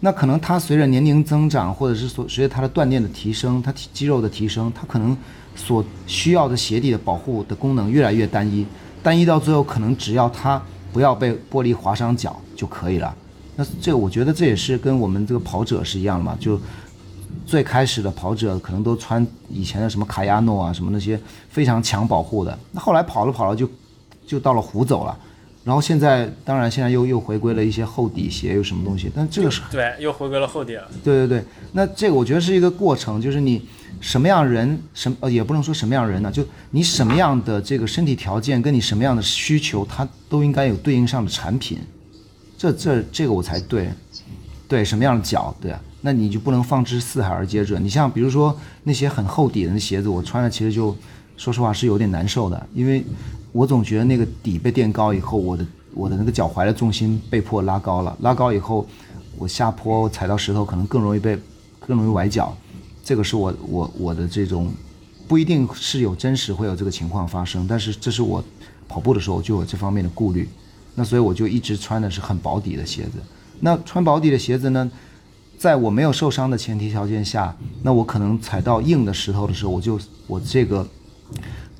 那可能他随着年龄增长，或者是所随着他的锻炼的提升，他体肌肉的提升，他可能所需要的鞋底的保护的功能越来越单一，单一到最后可能只要他不要被玻璃划伤脚就可以了。那这我觉得这也是跟我们这个跑者是一样的嘛，就最开始的跑者可能都穿以前的什么卡亚诺啊什么那些非常强保护的，那后来跑了跑了就就到了湖走了。然后现在，当然现在又又回归了一些厚底鞋，有什么东西？但这个是对，又回归了厚底了。对对对，那这个我觉得是一个过程，就是你什么样人，什呃也不能说什么样人呢，就你什么样的这个身体条件，跟你什么样的需求，它都应该有对应上的产品，这这这个我才对，对什么样的脚，对啊，那你就不能放之四海而皆准。你像比如说那些很厚底的那鞋子，我穿着其实就说实话是有点难受的，因为我总觉得那个底被垫高以后，我的我的那个脚踝的重心被迫拉高了，拉高以后，我下坡踩到石头可能更容易被更容易崴脚，这个是我我我的这种不一定是有真实会有这个情况发生，但是这是我跑步的时候就有这方面的顾虑，那所以我就一直穿的是很薄底的鞋子。那穿薄底的鞋子呢，在我没有受伤的前提条件下，那我可能踩到硬的石头的时候，我就我这个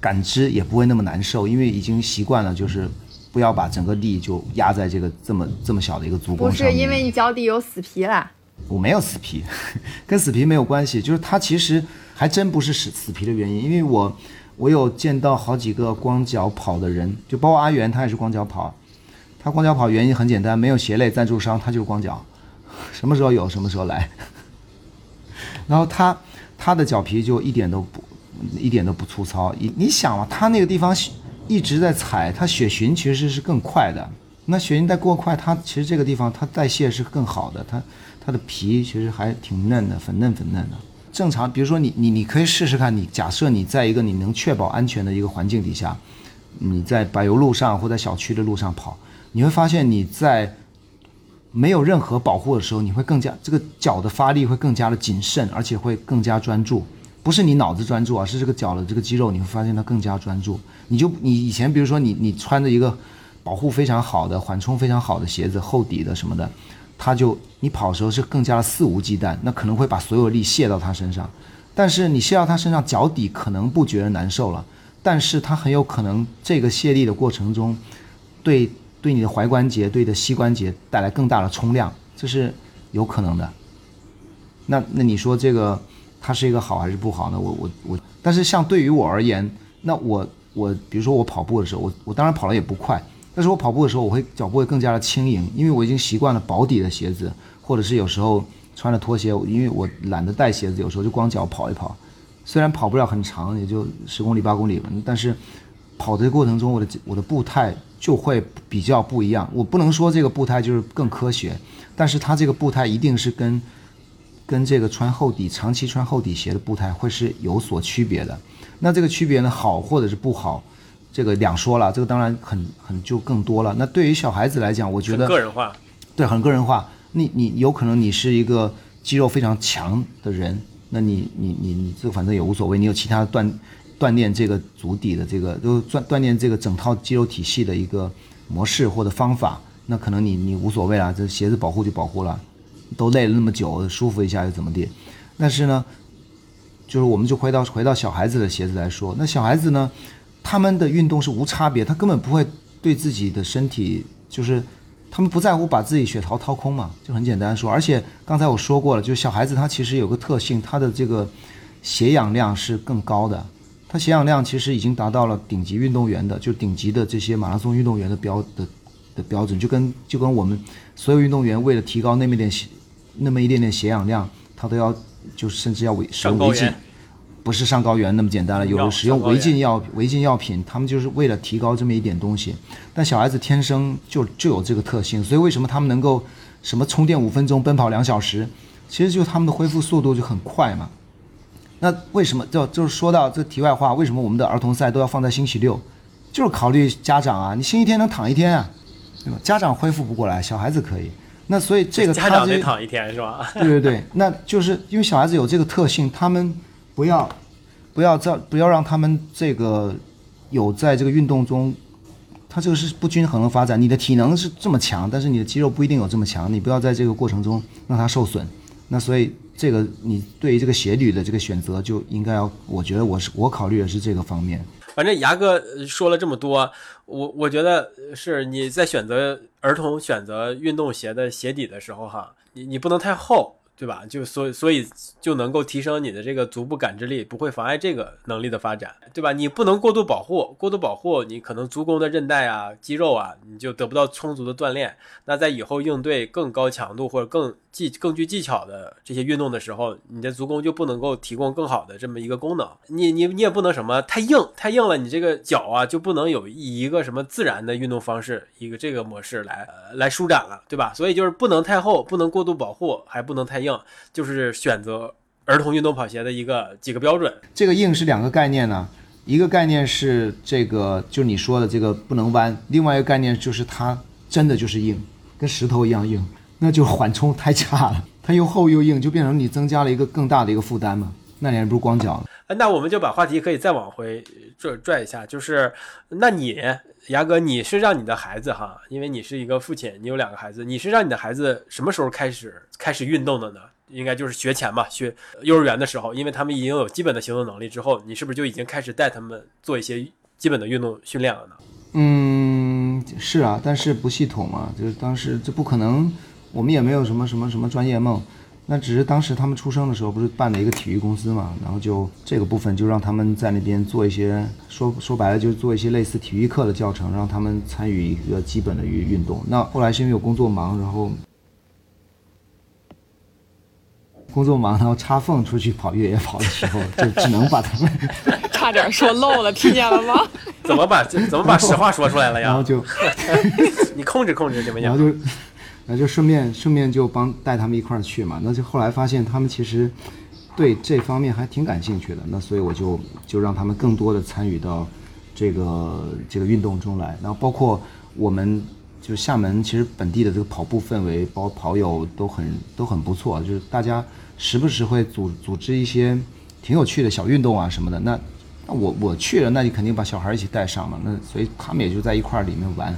感知也不会那么难受，因为已经习惯了，就是不要把整个力就压在这个这么这么小的一个足不弓上不。是因为你脚底有死皮啦，我没有死皮，跟死皮没有关系，就是它其实还真不是死死皮的原因，因为我我有见到好几个光脚跑的人，就包括阿元，他也是光脚跑，他光脚跑原因很简单，没有鞋类赞助商，他就是光脚，什么时候有什么时候来，<laughs> 然后他他的脚皮就一点都不一点都不粗糙，你你想嘛，它那个地方一直在踩，它血循其实是更快的。那血循带过快，它其实这个地方它代谢是更好的，它它的皮其实还挺嫩的，粉嫩粉嫩的。正常，比如说你你你可以试试看，你假设你在一个你能确保安全的一个环境底下，你在柏油路上或在小区的路上跑，你会发现你在没有任何保护的时候，你会更加这个脚的发力会更加的谨慎，而且会更加专注。不是你脑子专注啊，是这个脚的这个肌肉，你会发现它更加专注。你就你以前比如说你你穿着一个保护非常好的、缓冲非常好的鞋子，厚底的什么的，它就你跑的时候是更加的肆无忌惮，那可能会把所有力卸到它身上。但是你卸到他身上，脚底可能不觉得难受了，但是他很有可能这个卸力的过程中，对对你的踝关节、对的膝关节带来更大的冲量，这是有可能的。那那你说这个它是一个好还是不好呢？我我我，但是像对于我而言，那我我比如说我跑步的时候，我我当然跑得也不快，但是我跑步的时候我会脚步会更加的轻盈，因为我已经习惯了薄底的鞋子，或者是有时候穿着拖鞋，因为我懒得带鞋子，有时候就光脚跑一跑，虽然跑不了很长，也就十公里八公里吧，但是跑的过程中我的我的步态就会比较不一样。我不能说这个步态就是更科学，但是它这个步态一定是跟跟这个穿厚底、长期穿厚底鞋的步态会是有所区别的。那这个区别呢，好或者是不好，这个两说了。这个当然很很就更多了。那对于小孩子来讲，我觉很得个人化。对，很个人化。你你有可能你是一个肌肉非常强的人，那你你你你这反正也无所谓。你有其他锻锻炼这个足底的这个，就锻锻炼这个整套肌肉体系的一个模式或者方法，那可能你你无所谓啊，这鞋子保护就保护了，都累了那么久，舒服一下又怎么地？但是呢，就是我们就回到回到小孩子的鞋子来说，那小孩子呢，他们的运动是无差别，他根本不会对自己的身体就是。他们不在乎把自己血槽掏空嘛，就很简单说。而且刚才我说过了，就是小孩子他其实有个特性，他的这个血氧量是更高的，他血氧量其实已经达到了顶级运动员的，就顶级的这些马拉松运动员的标的的标准，就跟就跟我们所有运动员为了提高那么一点那么一点点血氧量，他都要就是甚至要违使用违禁不是上高原那么简单了，有药的使用违禁药违禁药品，他们就是为了提高这么一点东西。但小孩子天生就就有这个特性，所以为什么他们能够什么充电五分钟，奔跑两小时，其实就他们的恢复速度就很快嘛。那为什么就就是说到这题外话，为什么我们的儿童赛都要放在星期六？就是考虑家长啊，你星期天能躺一天啊，对吧？家长恢复不过来，小孩子可以。那所以这个家长得躺一天是吧？<laughs> 对对对，那就是因为小孩子有这个特性，他们不要不要在不要让他们这个有在这个运动中，他这个是不均衡的发展。你的体能是这么强，但是你的肌肉不一定有这么强，你不要在这个过程中让他受损。那所以这个你对于这个鞋履的这个选择就应该要，我觉得我是我考虑的是这个方面。反正牙哥说了这么多，我我觉得是你在选择儿童选择运动鞋的鞋底的时候哈，你你不能太厚，对吧？就所所以就能够提升你的这个足部感知力，不会妨碍这个能力的发展，对吧？你不能过度保护，过度保护你可能足弓的韧带啊、肌肉啊，你就得不到充足的锻炼。那在以后应对更高强度或者更技更具技巧的这些运动的时候，你的足弓就不能够提供更好的这么一个功能。你你你也不能什么太硬，太硬了，你这个脚啊就不能有一个什么自然的运动方式，一个这个模式来、呃、来舒展了，对吧？所以就是不能太厚，不能过度保护，还不能太硬，就是选择儿童运动跑鞋的一个几个标准。这个硬是两个概念呢，一个概念是这个，就你说的这个不能弯；另外一个概念就是它真的就是硬，跟石头一样硬，那就缓冲太差了，它又厚又硬，就变成你增加了一个更大的一个负担嘛。那你还不如光脚呢。呃那我们就把话题可以再往回拽拽一下，就是，那你牙哥，你是让你的孩子哈，因为你是一个父亲，你有两个孩子，你是让你的孩子什么时候开始开始运动的呢？应该就是学前吧，学幼儿园的时候，因为他们已经有基本的行动能力之后，你是不是就已经开始带他们做一些基本的运动训练了呢？嗯，是啊，但是不系统嘛，就是当时这不可能，我们也没有什么什么什么专业梦，那只是当时他们出生的时候不是办了一个体育公司嘛，然后就这个部分就让他们在那边做一些，说说白了就是做一些类似体育课的教程，让他们参与一个基本的运运动。那后来是因为我工作忙，然后工作忙，然后插缝出去跑越野跑的时候，<laughs> 就只能把他们，<laughs> 差点说漏了，听见了吗？<laughs> 怎么把怎么把实话说出来了呀？然后就。你控制控制行不行？然后就，那就顺便顺便就帮带他们一块儿去嘛。那就后来发现他们其实对这方面还挺感兴趣的，那所以我就就让他们更多的参与到这个这个运动中来。然后包括我们就厦门其实本地的这个跑步氛围，包括跑友都很都很不错，就是大家时不时会组组织一些挺有趣的小运动啊什么的。那那我我去了，那你肯定把小孩一起带上嘛。那所以他们也就在一块儿里面玩。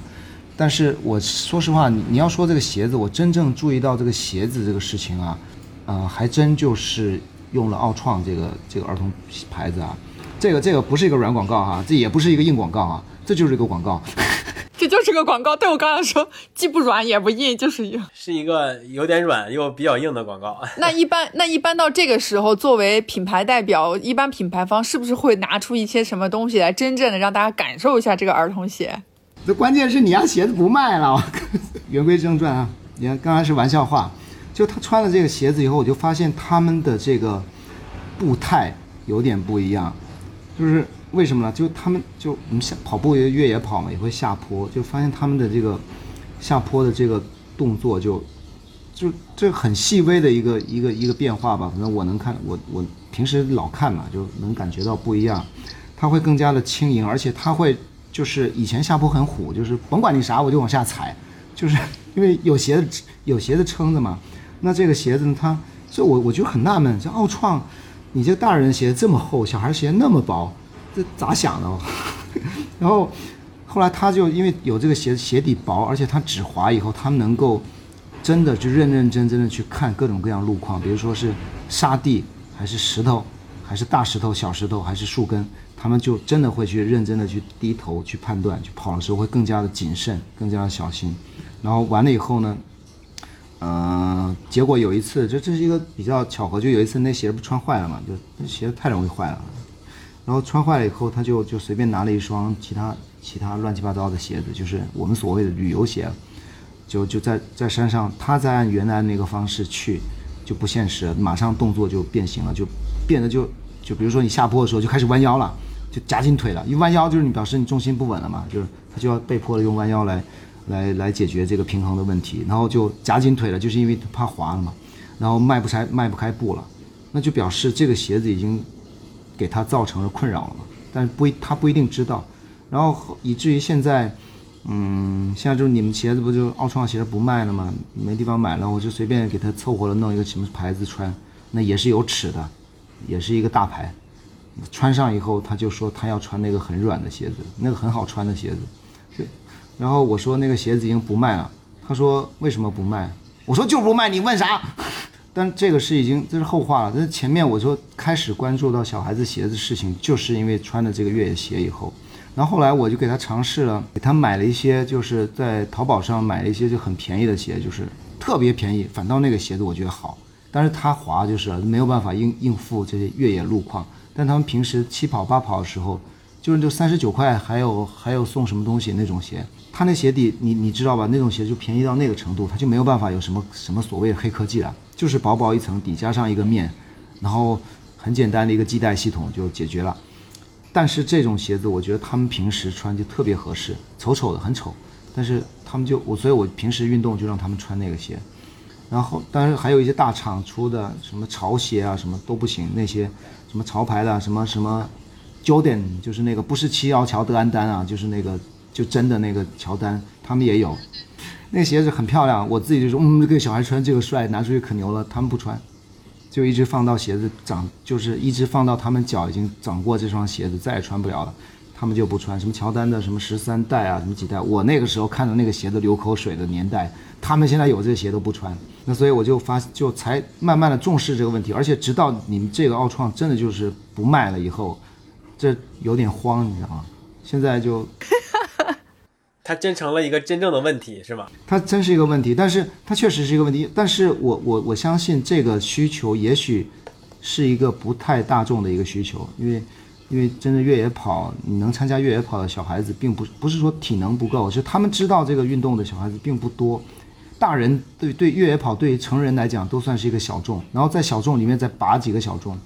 但是我说实话，你你要说这个鞋子，我真正注意到这个鞋子这个事情啊，呃，还真就是用了奥创这个这个儿童牌子啊，这个这个不是一个软广告哈，这也不是一个硬广告啊，这就是一个广告。<laughs> 这就是个广告。对我刚才说，既不软也不硬，就是硬。是一个有点软又比较硬的广告。<laughs> 那一般，那一般到这个时候，作为品牌代表，一般品牌方是不是会拿出一些什么东西来，真正的让大家感受一下这个儿童鞋？这关键是你家鞋子不卖了。言归正传啊，你看刚才是玩笑话，就他穿了这个鞋子以后，我就发现他们的这个步态有点不一样，就是为什么呢？就他们就我们下跑步越野跑嘛，也会下坡，就发现他们的这个下坡的这个动作就就这很细微的一个一个一个变化吧。反正我能看，我我平时老看嘛，就能感觉到不一样。它会更加的轻盈，而且它会就是以前下坡很虎，就是甭管你啥我就往下踩，就是因为有鞋子有鞋子撑着嘛。那这个鞋子呢，它这我我就很纳闷，这奥创，你这大人鞋这么厚，小孩鞋那么薄，这咋想的？<laughs> 然后后来他就因为有这个鞋鞋底薄，而且它止滑以后，他们能够真的就认认真真的去看各种各样路况，比如说是沙地还是石头，还是大石头、小石头，还是树根，他们就真的会去认真的去低头去判断，去跑的时候会更加的谨慎，更加的小心。然后完了以后呢，嗯、结果有一次，这这是一个比较巧合，就有一次那鞋不穿坏了嘛，就那鞋子太容易坏了。然后穿坏了以后，他就就随便拿了一双其他其他乱七八糟的鞋子，就是我们所谓的旅游鞋，就就在在山上，他再按原来那个方式去，就不现实，马上动作就变形了，就变得就就比如说你下坡的时候就开始弯腰了，就夹紧腿了，一弯腰就是你表示你重心不稳了嘛，就是他就要被迫的用弯腰来来来解决这个平衡的问题，然后就夹紧腿了，就是因为怕滑了嘛，然后迈不开迈不开步了，那就表示这个鞋子已经给他造成了困扰了嘛，但是不一他不一定知道，然后以至于现在，嗯，现在就是你们鞋子不就奥创鞋子不卖了吗？没地方买了，我就随便给他凑合了弄一个什么牌子穿，那也是有尺的，也是一个大牌，穿上以后他就说他要穿那个很软的鞋子，那个很好穿的鞋子，对，然后我说那个鞋子已经不卖了，他说为什么不卖？我说就不卖，你问啥？<laughs> 但这个是已经这是后话了。但是前面我说开始关注到小孩子鞋子事情，就是因为穿了这个越野鞋以后，然后后来我就给他尝试了，给他买了一些，就是在淘宝上买了一些就很便宜的鞋，就是特别便宜，反倒那个鞋子我觉得好，但是它滑就是没有办法应应付这些越野路况。但他们平时七跑八跑的时候，就是就三十九块，还有还有送什么东西那种鞋，它那鞋底你你知道吧？那种鞋就便宜到那个程度，它就没有办法有什么什么所谓的黑科技了，就是薄薄一层底加上一个面，然后很简单的一个系带系统就解决了。但是这种鞋子，我觉得他们平时穿就特别合适，丑丑的很丑，但是他们就我，所以我平时运动就让他们穿那个鞋。然后，当然还有一些大厂出的什么潮鞋啊，什么都不行，那些什么潮牌的，什么什么 Jordan，就是那个不是七幺乔德安丹啊，就是那个就真的那个乔丹，他们也有。那鞋子很漂亮，我自己就说，嗯，这个小孩穿这个帅，拿出去可牛了。他们不穿，就一直放到鞋子长，就是一直放到他们脚已经长过这双鞋子，再也穿不了了。他们就不穿什么乔丹的什么十三代啊，什么几代。我那个时候看到那个鞋子流口水的年代，他们现在有这鞋都不穿。那所以我就发就才慢慢的重视这个问题，而且直到你们这个奥创真的就是不卖了以后，这有点慌，你知道吗？现在就 <laughs> 它真成了一个真正的问题，是吗？它真是一个问题，但是它确实是一个问题。但是我我我相信这个需求也许是一个不太大众的一个需求，因为因为真的越野跑，你能参加越野跑的小孩子，并不不是说体能不够，是他们知道这个运动的小孩子并不多。大人对对越野跑对成人来讲都算是一个小众，然后在小众里面再拔几个小众，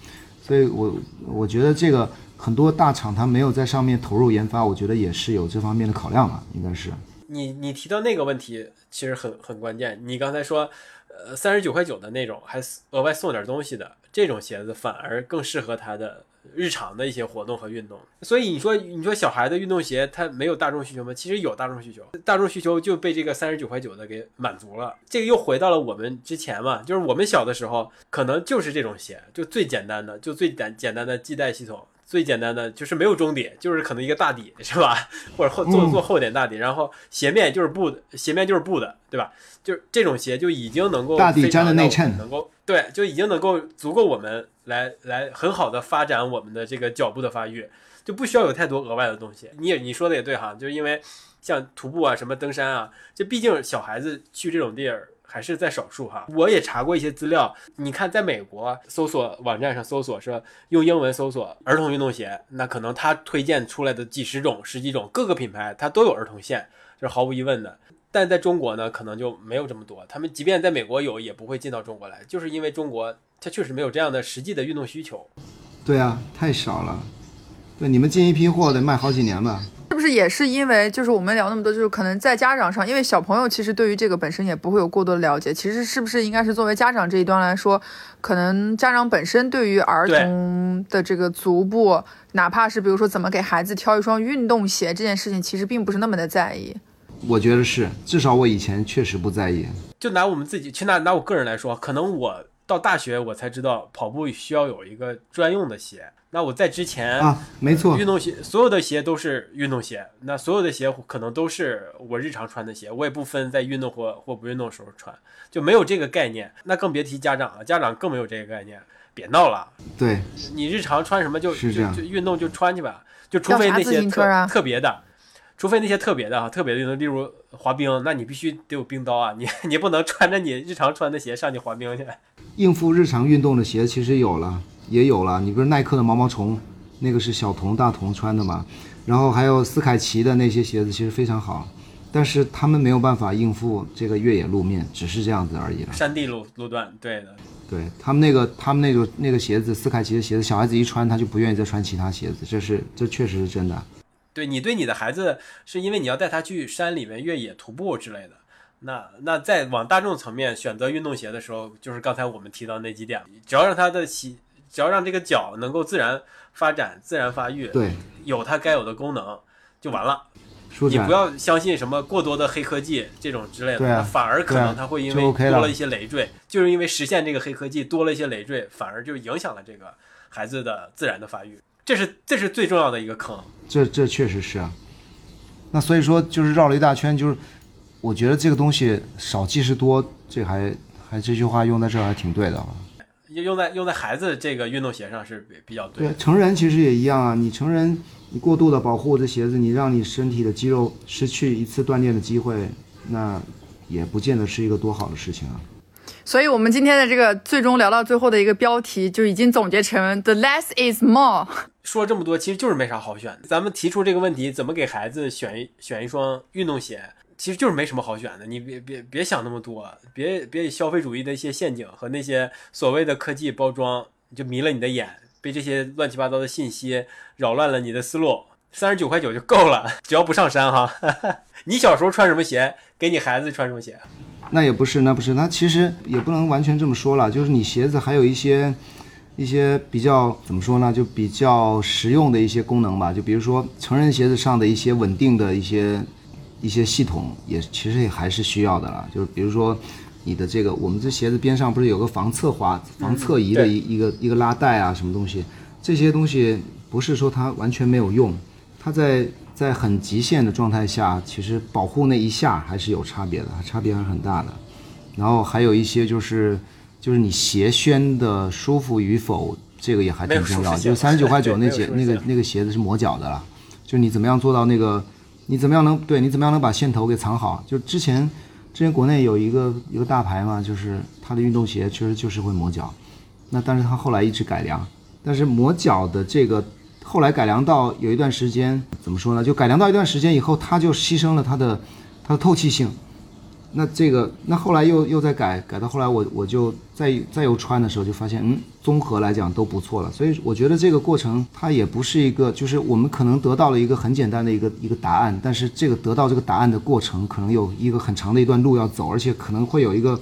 所以我我觉得这个很多大厂它没有在上面投入研发，我觉得也是有这方面的考量吧，应该是。你你提到那个问题，其实很很关键。你刚才说，呃，三十九块九的那种，还额外送点东西的这种鞋子，反而更适合他的日常的一些活动和运动。所以你说，你说小孩的运动鞋，它没有大众需求吗？其实有大众需求，大众需求就被这个三十九块九的给满足了。这个又回到了我们之前嘛，就是我们小的时候，可能就是这种鞋，就最简单的，就最简简单的系带系统，最简单的就是没有中底，就是可能一个大底是吧？或者厚做做厚点大底，然后鞋面就是布的，鞋面就是布的，对吧？就是这种鞋就已经能够大底的内衬能够对，就已经能够足够我们来来很好的发展我们的这个脚步的发育，就不需要有太多额外的东西。你也你说的也对哈，就是因为像徒步啊、什么登山啊，这毕竟小孩子去这种地儿。还是在少数哈，我也查过一些资料。你看，在美国搜索网站上搜索说用英文搜索儿童运动鞋，那可能他推荐出来的几十种、十几种各个品牌，它都有儿童线，这是毫无疑问的。但在中国呢，可能就没有这么多。他们即便在美国有，也不会进到中国来，就是因为中国它确实没有这样的实际的运动需求。对啊，太少了。对，你们进一批货得卖好几年吧？是不是也是因为就是我们聊那么多，就是可能在家长上，因为小朋友其实对于这个本身也不会有过多的了解。其实是不是应该是作为家长这一端来说，可能家长本身对于儿童的这个足部，哪怕是比如说怎么给孩子挑一双运动鞋这件事情，其实并不是那么的在意。我觉得是，至少我以前确实不在意。就拿我们自己，去拿拿我个人来说，可能我到大学我才知道跑步需要有一个专用的鞋。那我在之前啊，没错，运动鞋所有的鞋都是运动鞋，那所有的鞋可能都是我日常穿的鞋，我也不分在运动或或不运动时候穿，就没有这个概念。那更别提家长了，家长更没有这个概念。别闹了，对你日常穿什么就就是这样就运动就穿去吧，就除非那些特、啊特别的，除非那些特别的哈，特别的运动，例如滑冰，那你必须得有冰刀啊，你你不能穿着你日常穿的鞋上去滑冰去。应付日常运动的鞋其实有了，也有了。你不是耐克的毛毛虫，那个是小童、大童穿的嘛？然后还有斯凯奇的那些鞋子，其实非常好，但是他们没有办法应付这个越野路面，只是这样子而已了。山地路路段，对的，对他们那个，他们那个那个鞋子，斯凯奇的鞋子，小孩子一穿他就不愿意再穿其他鞋子，这是这确实是真的。对你对你的孩子，是因为你要带他去山里面越野徒步之类的。那那在往大众层面选择运动鞋的时候，就是刚才我们提到那几点，只要让他的鞋，只要让这个脚能够自然发展、自然发育，对，有它该有的功能，就完了。你不要相信什么过多的黑科技这种之类的，对啊反而可能它会因为多了一些累赘，就是因为实现这个黑科技多了一些累赘，反而就影响了这个孩子的自然的发育，这是这是最重要的一个坑。这这确实是啊。那所以说就是绕了一大圈，就是我觉得这个东西少即是多，这还还这句话用在这儿还挺对的啊。用在用在孩子这个运动鞋上是比比较对。，对成人其实也一样啊。你成人，你过度的保护这鞋子，你让你身体的肌肉失去一次锻炼的机会，那也不见得是一个多好的事情啊。所以，我们今天的这个最终聊到最后的一个标题，就已经总结成 “the less is more”。<laughs> 说了这么多，其实就是没啥好选的。咱们提出这个问题，怎么给孩子选一选一双运动鞋，其实就是没什么好选的。你别别别想那么多，别别以消费主义的一些陷阱和那些所谓的科技包装，就迷了你的眼，被这些乱七八糟的信息扰乱了你的思路。三十九块九就够了，只要不上山哈。<laughs> 你小时候穿什么鞋，给你孩子穿什么鞋。那也不是，那不是，那其实也不能完全这么说了。就是你鞋子还有一些一些比较怎么说呢，就比较实用的一些功能吧。就比如说成人鞋子上的一些稳定的一些一些系统，也其实也还是需要的了。就是比如说你的这个，我们这鞋子边上不是有个防侧滑、防侧移的一一个一个拉带啊，什么东西？这些东西不是说它完全没有用，它在在很极限的状态下，其实保护那一下还是有差别的，差别还是很大的。然后还有一些就是就是你鞋楦的舒服与否，这个也还挺重要。就是三十九块九那鞋那个那个鞋子是磨脚的了，就你怎么样做到那个，你怎么样能对你怎么样能把线头给藏好？就之前之前国内有一个一个大牌嘛，就是它的运动鞋确实就是会磨脚，那但是它后来一直改良，但是磨脚的这个后来改良到有一段时间怎么说呢？就改良到一段时间以后，它就牺牲了它的它的透气性。那这个，那后来又又在改，改到后来我我就再再又穿的时候就发现，嗯，综合来讲都不错了。所以我觉得这个过程它也不是一个，就是我们可能得到了一个很简单的一个一个答案，但是这个得到这个答案的过程可能有一个很长的一段路要走，而且可能会有一个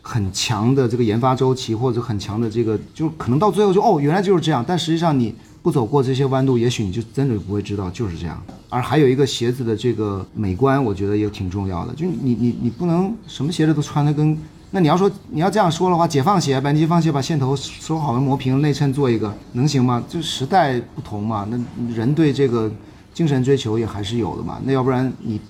很强的这个研发周期，或者很强的这个，就可能到最后就哦原来就是这样，但实际上你不走过这些弯路，也许你就真的不会知道就是这样。而还有一个鞋子的这个美观，我觉得也挺重要的。就你你你不能什么鞋子都穿的跟那你要说你要这样说的话，解放鞋、白解放鞋把线头收好了磨平，内衬做一个，能行吗？就时代不同嘛，那人对这个精神追求也还是有的嘛。那要不然你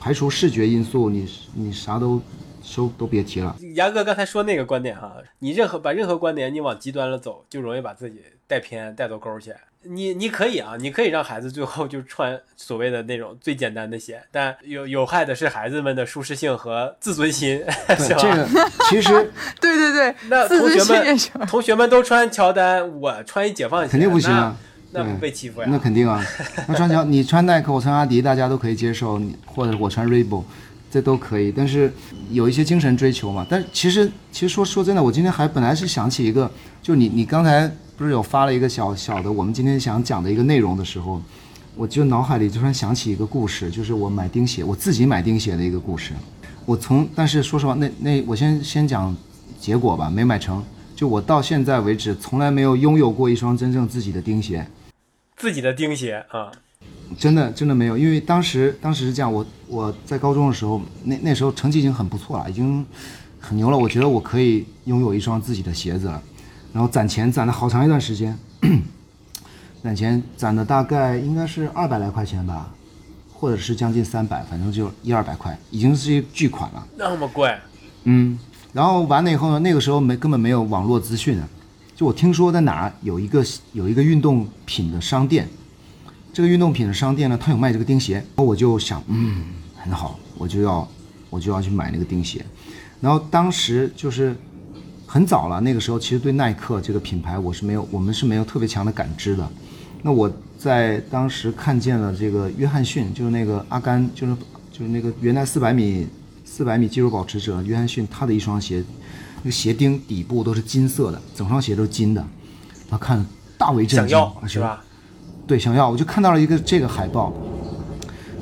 排除视觉因素，你你啥都收都别提了。杨哥刚才说那个观点哈，你任何把任何观点你往极端了走，就容易把自己带偏带到沟去。你你可以啊，你可以让孩子最后就穿所谓的那种最简单的鞋，但有有害的是孩子们的舒适性和自尊心，是，吧？这个 <laughs> 其实对 <laughs> 对对，那同学们。同学们都穿乔丹，我穿一解放鞋，肯定不行啊。那，不被欺负呀？那肯定啊，<laughs> 那穿乔你穿耐克，我穿阿迪，大家都可以接受，你或者我穿 Reebok，这都可以。但是有一些精神追求嘛。但其实其实说说真的，我今天还本来是想起一个，就你你刚才不是有发了一个小小的我们今天想讲的一个内容的时候，我就脑海里突然想起一个故事，就是我买钉鞋，我自己买钉鞋的一个故事。我从但是说实话，那那我先先讲结果吧，没买成。就我到现在为止，从来没有拥有过一双真正自己的钉鞋。自己的钉鞋啊，真的真的没有，因为当时当时是这样，我我在高中的时候，那那时候成绩已经很不错了，已经很牛了。我觉得我可以拥有一双自己的鞋子了，然后攒钱攒了好长一段时间，<clears throat> 攒钱攒的大概应该是二百来块钱吧，或者是将近三百，反正就一二百块，已经是一巨款了。那么贵，嗯，然后完了以后呢，那个时候没根本没有网络资讯啊，就我听说在哪儿有一个有一个运动品的商店，这个运动品的商店呢，它有卖这个钉鞋，然后我就想，嗯，很好，我就要我就要去买那个钉鞋，然后当时就是很早了，那个时候其实对耐克这个品牌我是没有，我们是没有特别强的感知的。那我在当时看见了这个约翰逊，就是那个阿甘，就是就是那个原来四百米四百米纪录保持者约翰逊，他的一双鞋，那个鞋钉底部都是金色的，整双鞋都是金的，他看大为震惊，想要是吧？对，想要，我就看到了一个这个海报，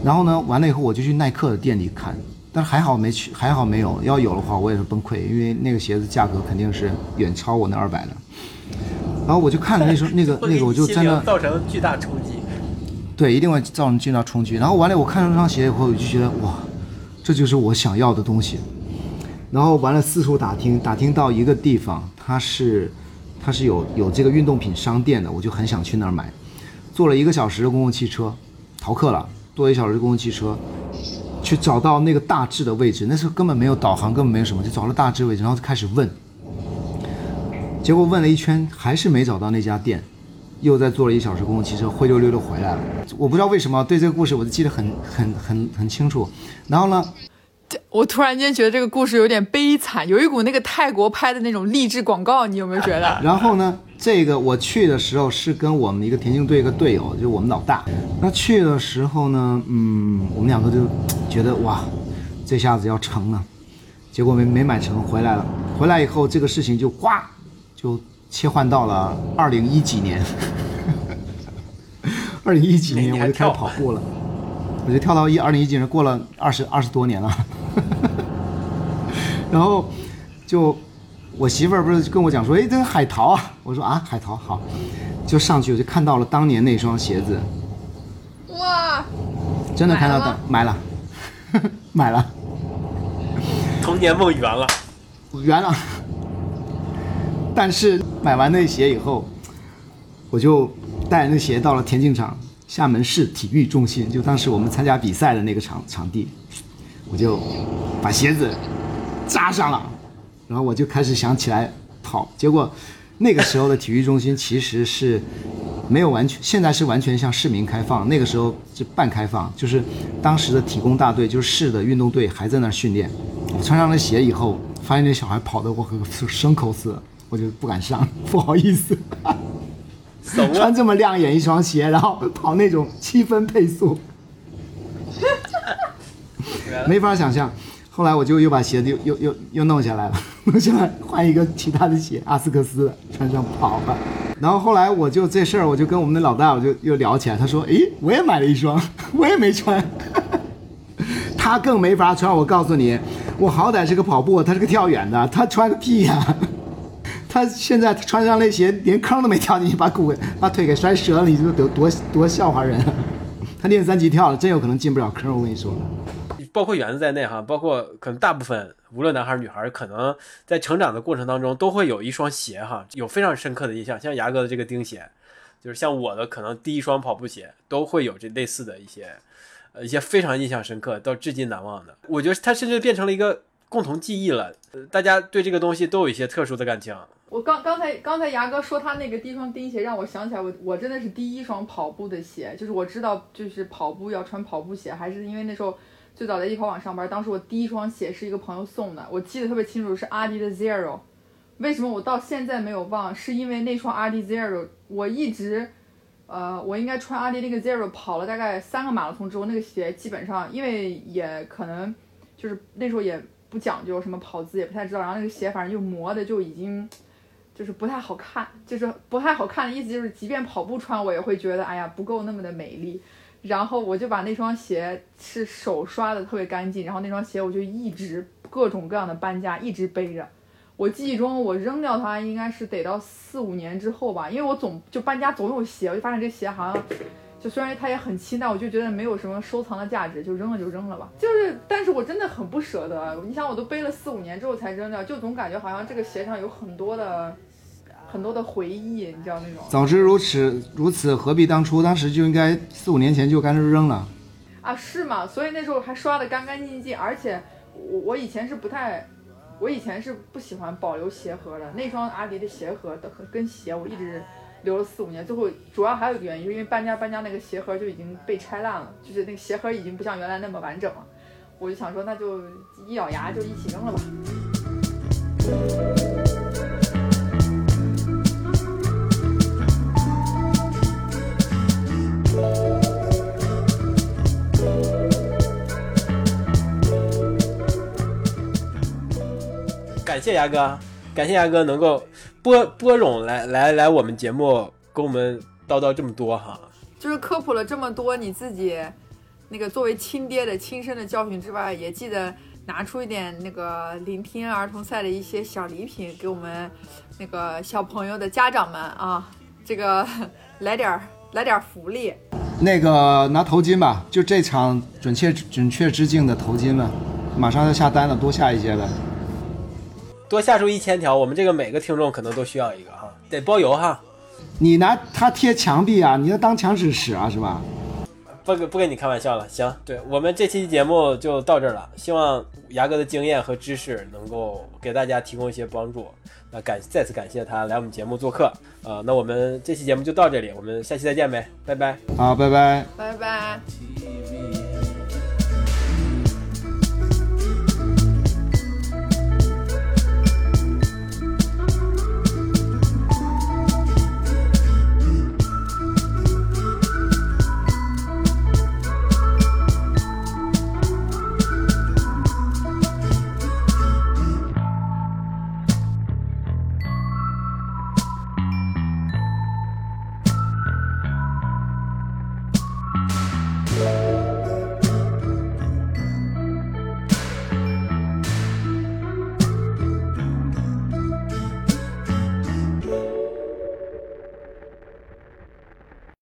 然后呢，完了以后我就去耐克的店里看，但是还好没去，还好没有，要有的话我也是崩溃，因为那个鞋子价格肯定是远超我那二百的。然后我就看了那双 <laughs> 那个那个，我就真的造成巨大冲击。对，一定会造成巨大冲击。然后完了，我看到这双鞋以后，我就觉得哇，这就是我想要的东西。然后完了，四处打听，打听到一个地方，它是它是有有这个运动品商店的，我就很想去那儿买。坐了一个小时的公共汽车，逃课了，坐一小时的公共汽车，去找到那个大致的位置。那时候根本没有导航，根本没有什么，就找了大致位置，然后就开始问。结果问了一圈，还是没找到那家店。又再坐了一小时公共汽车，灰溜溜的回来了。我不知道为什么对这个故事我就记得很很很很清楚。然后呢，<laughs> 我突然间觉得这个故事有点悲惨，有一股那个泰国拍的那种励志广告，你有没有觉得？<laughs> 然后呢，这个我去的时候是跟我们一个田径队一个队友，就我们老大。那去的时候呢，嗯，我们两个就觉得哇，这下子要成了。结果没没买成，回来了。回来以后，这个事情就呱，就切换到了二零一几年。<laughs> 二零一几年我就开始跑步了，我就跳到一二零一几年，过了二十二十多年了。<laughs> 然后就我媳妇儿不是跟我讲说，哎，这是海淘啊！我说啊，海淘好，就上去我就看到了当年那双鞋子，哇，真的看到的买了吗？买了，<laughs> 买了，童年梦圆了，圆了。但是买完那鞋以后，我就带着那鞋到了田径场，厦门市体育中心，就当时我们参加比赛的那个场场地，我就把鞋子扎上了，然后我就开始想起来跑。结果那个时候的体育中心其实是没有完全，现在是完全向市民开放，那个时候是半开放，就是当时的体工大队，就是市的运动队还在那儿训练。我穿上了鞋以后，发现那小孩跑得我和牲口似的，我就不敢上，不好意思。穿！这么亮眼一双鞋，然后跑那种七分配速，<laughs> 没法想象。后来我就又把鞋子又又又又弄下来了，弄下来换一个其他的鞋，阿斯克斯穿上跑吧。然后后来我就这事儿，我就跟我们的老大我就又聊起来，他说：“诶，我也买了一双，<laughs> 我也没穿。” <laughs> 他更没法穿。我告诉你，我好歹是个跑步，他是个跳远的，他穿个屁呀、<laughs> 他现在穿上那鞋，连坑都没跳进去，把骨把腿给摔折了，你说多多多笑话人！他练三级跳了，真有可能进不了坑。我跟你说，包括园子在内哈，包括可能大部分无论男孩儿女孩儿，可能在成长的过程当中都会有一双鞋哈，有非常深刻的印象。像牙哥的这个钉鞋，就是像我的可能第一双跑步鞋都会有这类似的一些，呃一些非常印象深刻到至今难忘的。我觉得它甚至变成了一个共同记忆了，大家对这个东西都有一些特殊的感情。我刚刚才刚才牙哥说他那个第一双钉鞋，让我想起来我我真的是第一双跑步的鞋，就是我知道就是跑步要穿跑步鞋，还是因为那时候最早在易跑网上班，当时我第一双鞋是一个朋友送的，我记得特别清楚是阿迪的 Zero。为什么我到现在没有忘？是因为那双阿迪 Zero，我一直，呃，我应该穿阿迪那个 Zero 跑了大概三个马拉松之后，那个鞋基本上因为也可能就是那时候也不讲究什么跑姿，也不太知道，然后那个鞋反正就磨的就已经。就是不太好看，就是不太好看的意思就是，即便跑步穿，我也会觉得，哎呀，不够那么的美丽。然后我就把那双鞋是手刷的特别干净，然后那双鞋我就一直各种各样的搬家，一直背着。我记忆中我扔掉它应该是得到四五年之后吧，因为我总就搬家总有鞋，我就发现这鞋好像就虽然它也很轻，但我就觉得没有什么收藏的价值，就扔了就扔了吧。就是，但是我真的很不舍得。你想，我都背了四五年之后才扔掉，就总感觉好像这个鞋上有很多的很多的回忆，你知道那种。<laughs> 早知如此，如此何必当初？当时就应该四五年前就干脆扔了。啊，是吗？所以那时候还刷的干干净净，而且我我以前是不太，我以前是不喜欢保留鞋盒的。那双阿迪的鞋盒的跟鞋我一直留了四五年，最后主要还有一个原因，是因为搬家搬家那个鞋盒就已经被拆烂了，就是那个鞋盒已经不像原来那么完整了。我就想说，那就一咬牙就一起扔了吧。谢牙哥，感谢牙哥能够播播种来来来我们节目跟我们叨叨这么多哈。就是科普了这么多，你自己那个作为亲爹的亲身的教训之外，也记得拿出一点那个聆听儿童赛的一些小礼品给我们那个小朋友的家长们啊，这个来点儿来点儿福利。那个拿头巾吧，就这场准确准确致敬的头巾了，马上要下单了，多下一些呗。多下出一千条，我们这个每个听众可能都需要一个哈，得包邮哈。你拿它贴墙壁啊，你要当墙纸使啊，是吧？不跟不跟你开玩笑了，行，对我们这期节目就到这儿了。希望牙哥的经验和知识能够给大家提供一些帮助。那感再次感谢他来我们节目做客，呃，那我们这期节目就到这里，我们下期再见呗，拜拜。好，拜拜。拜拜。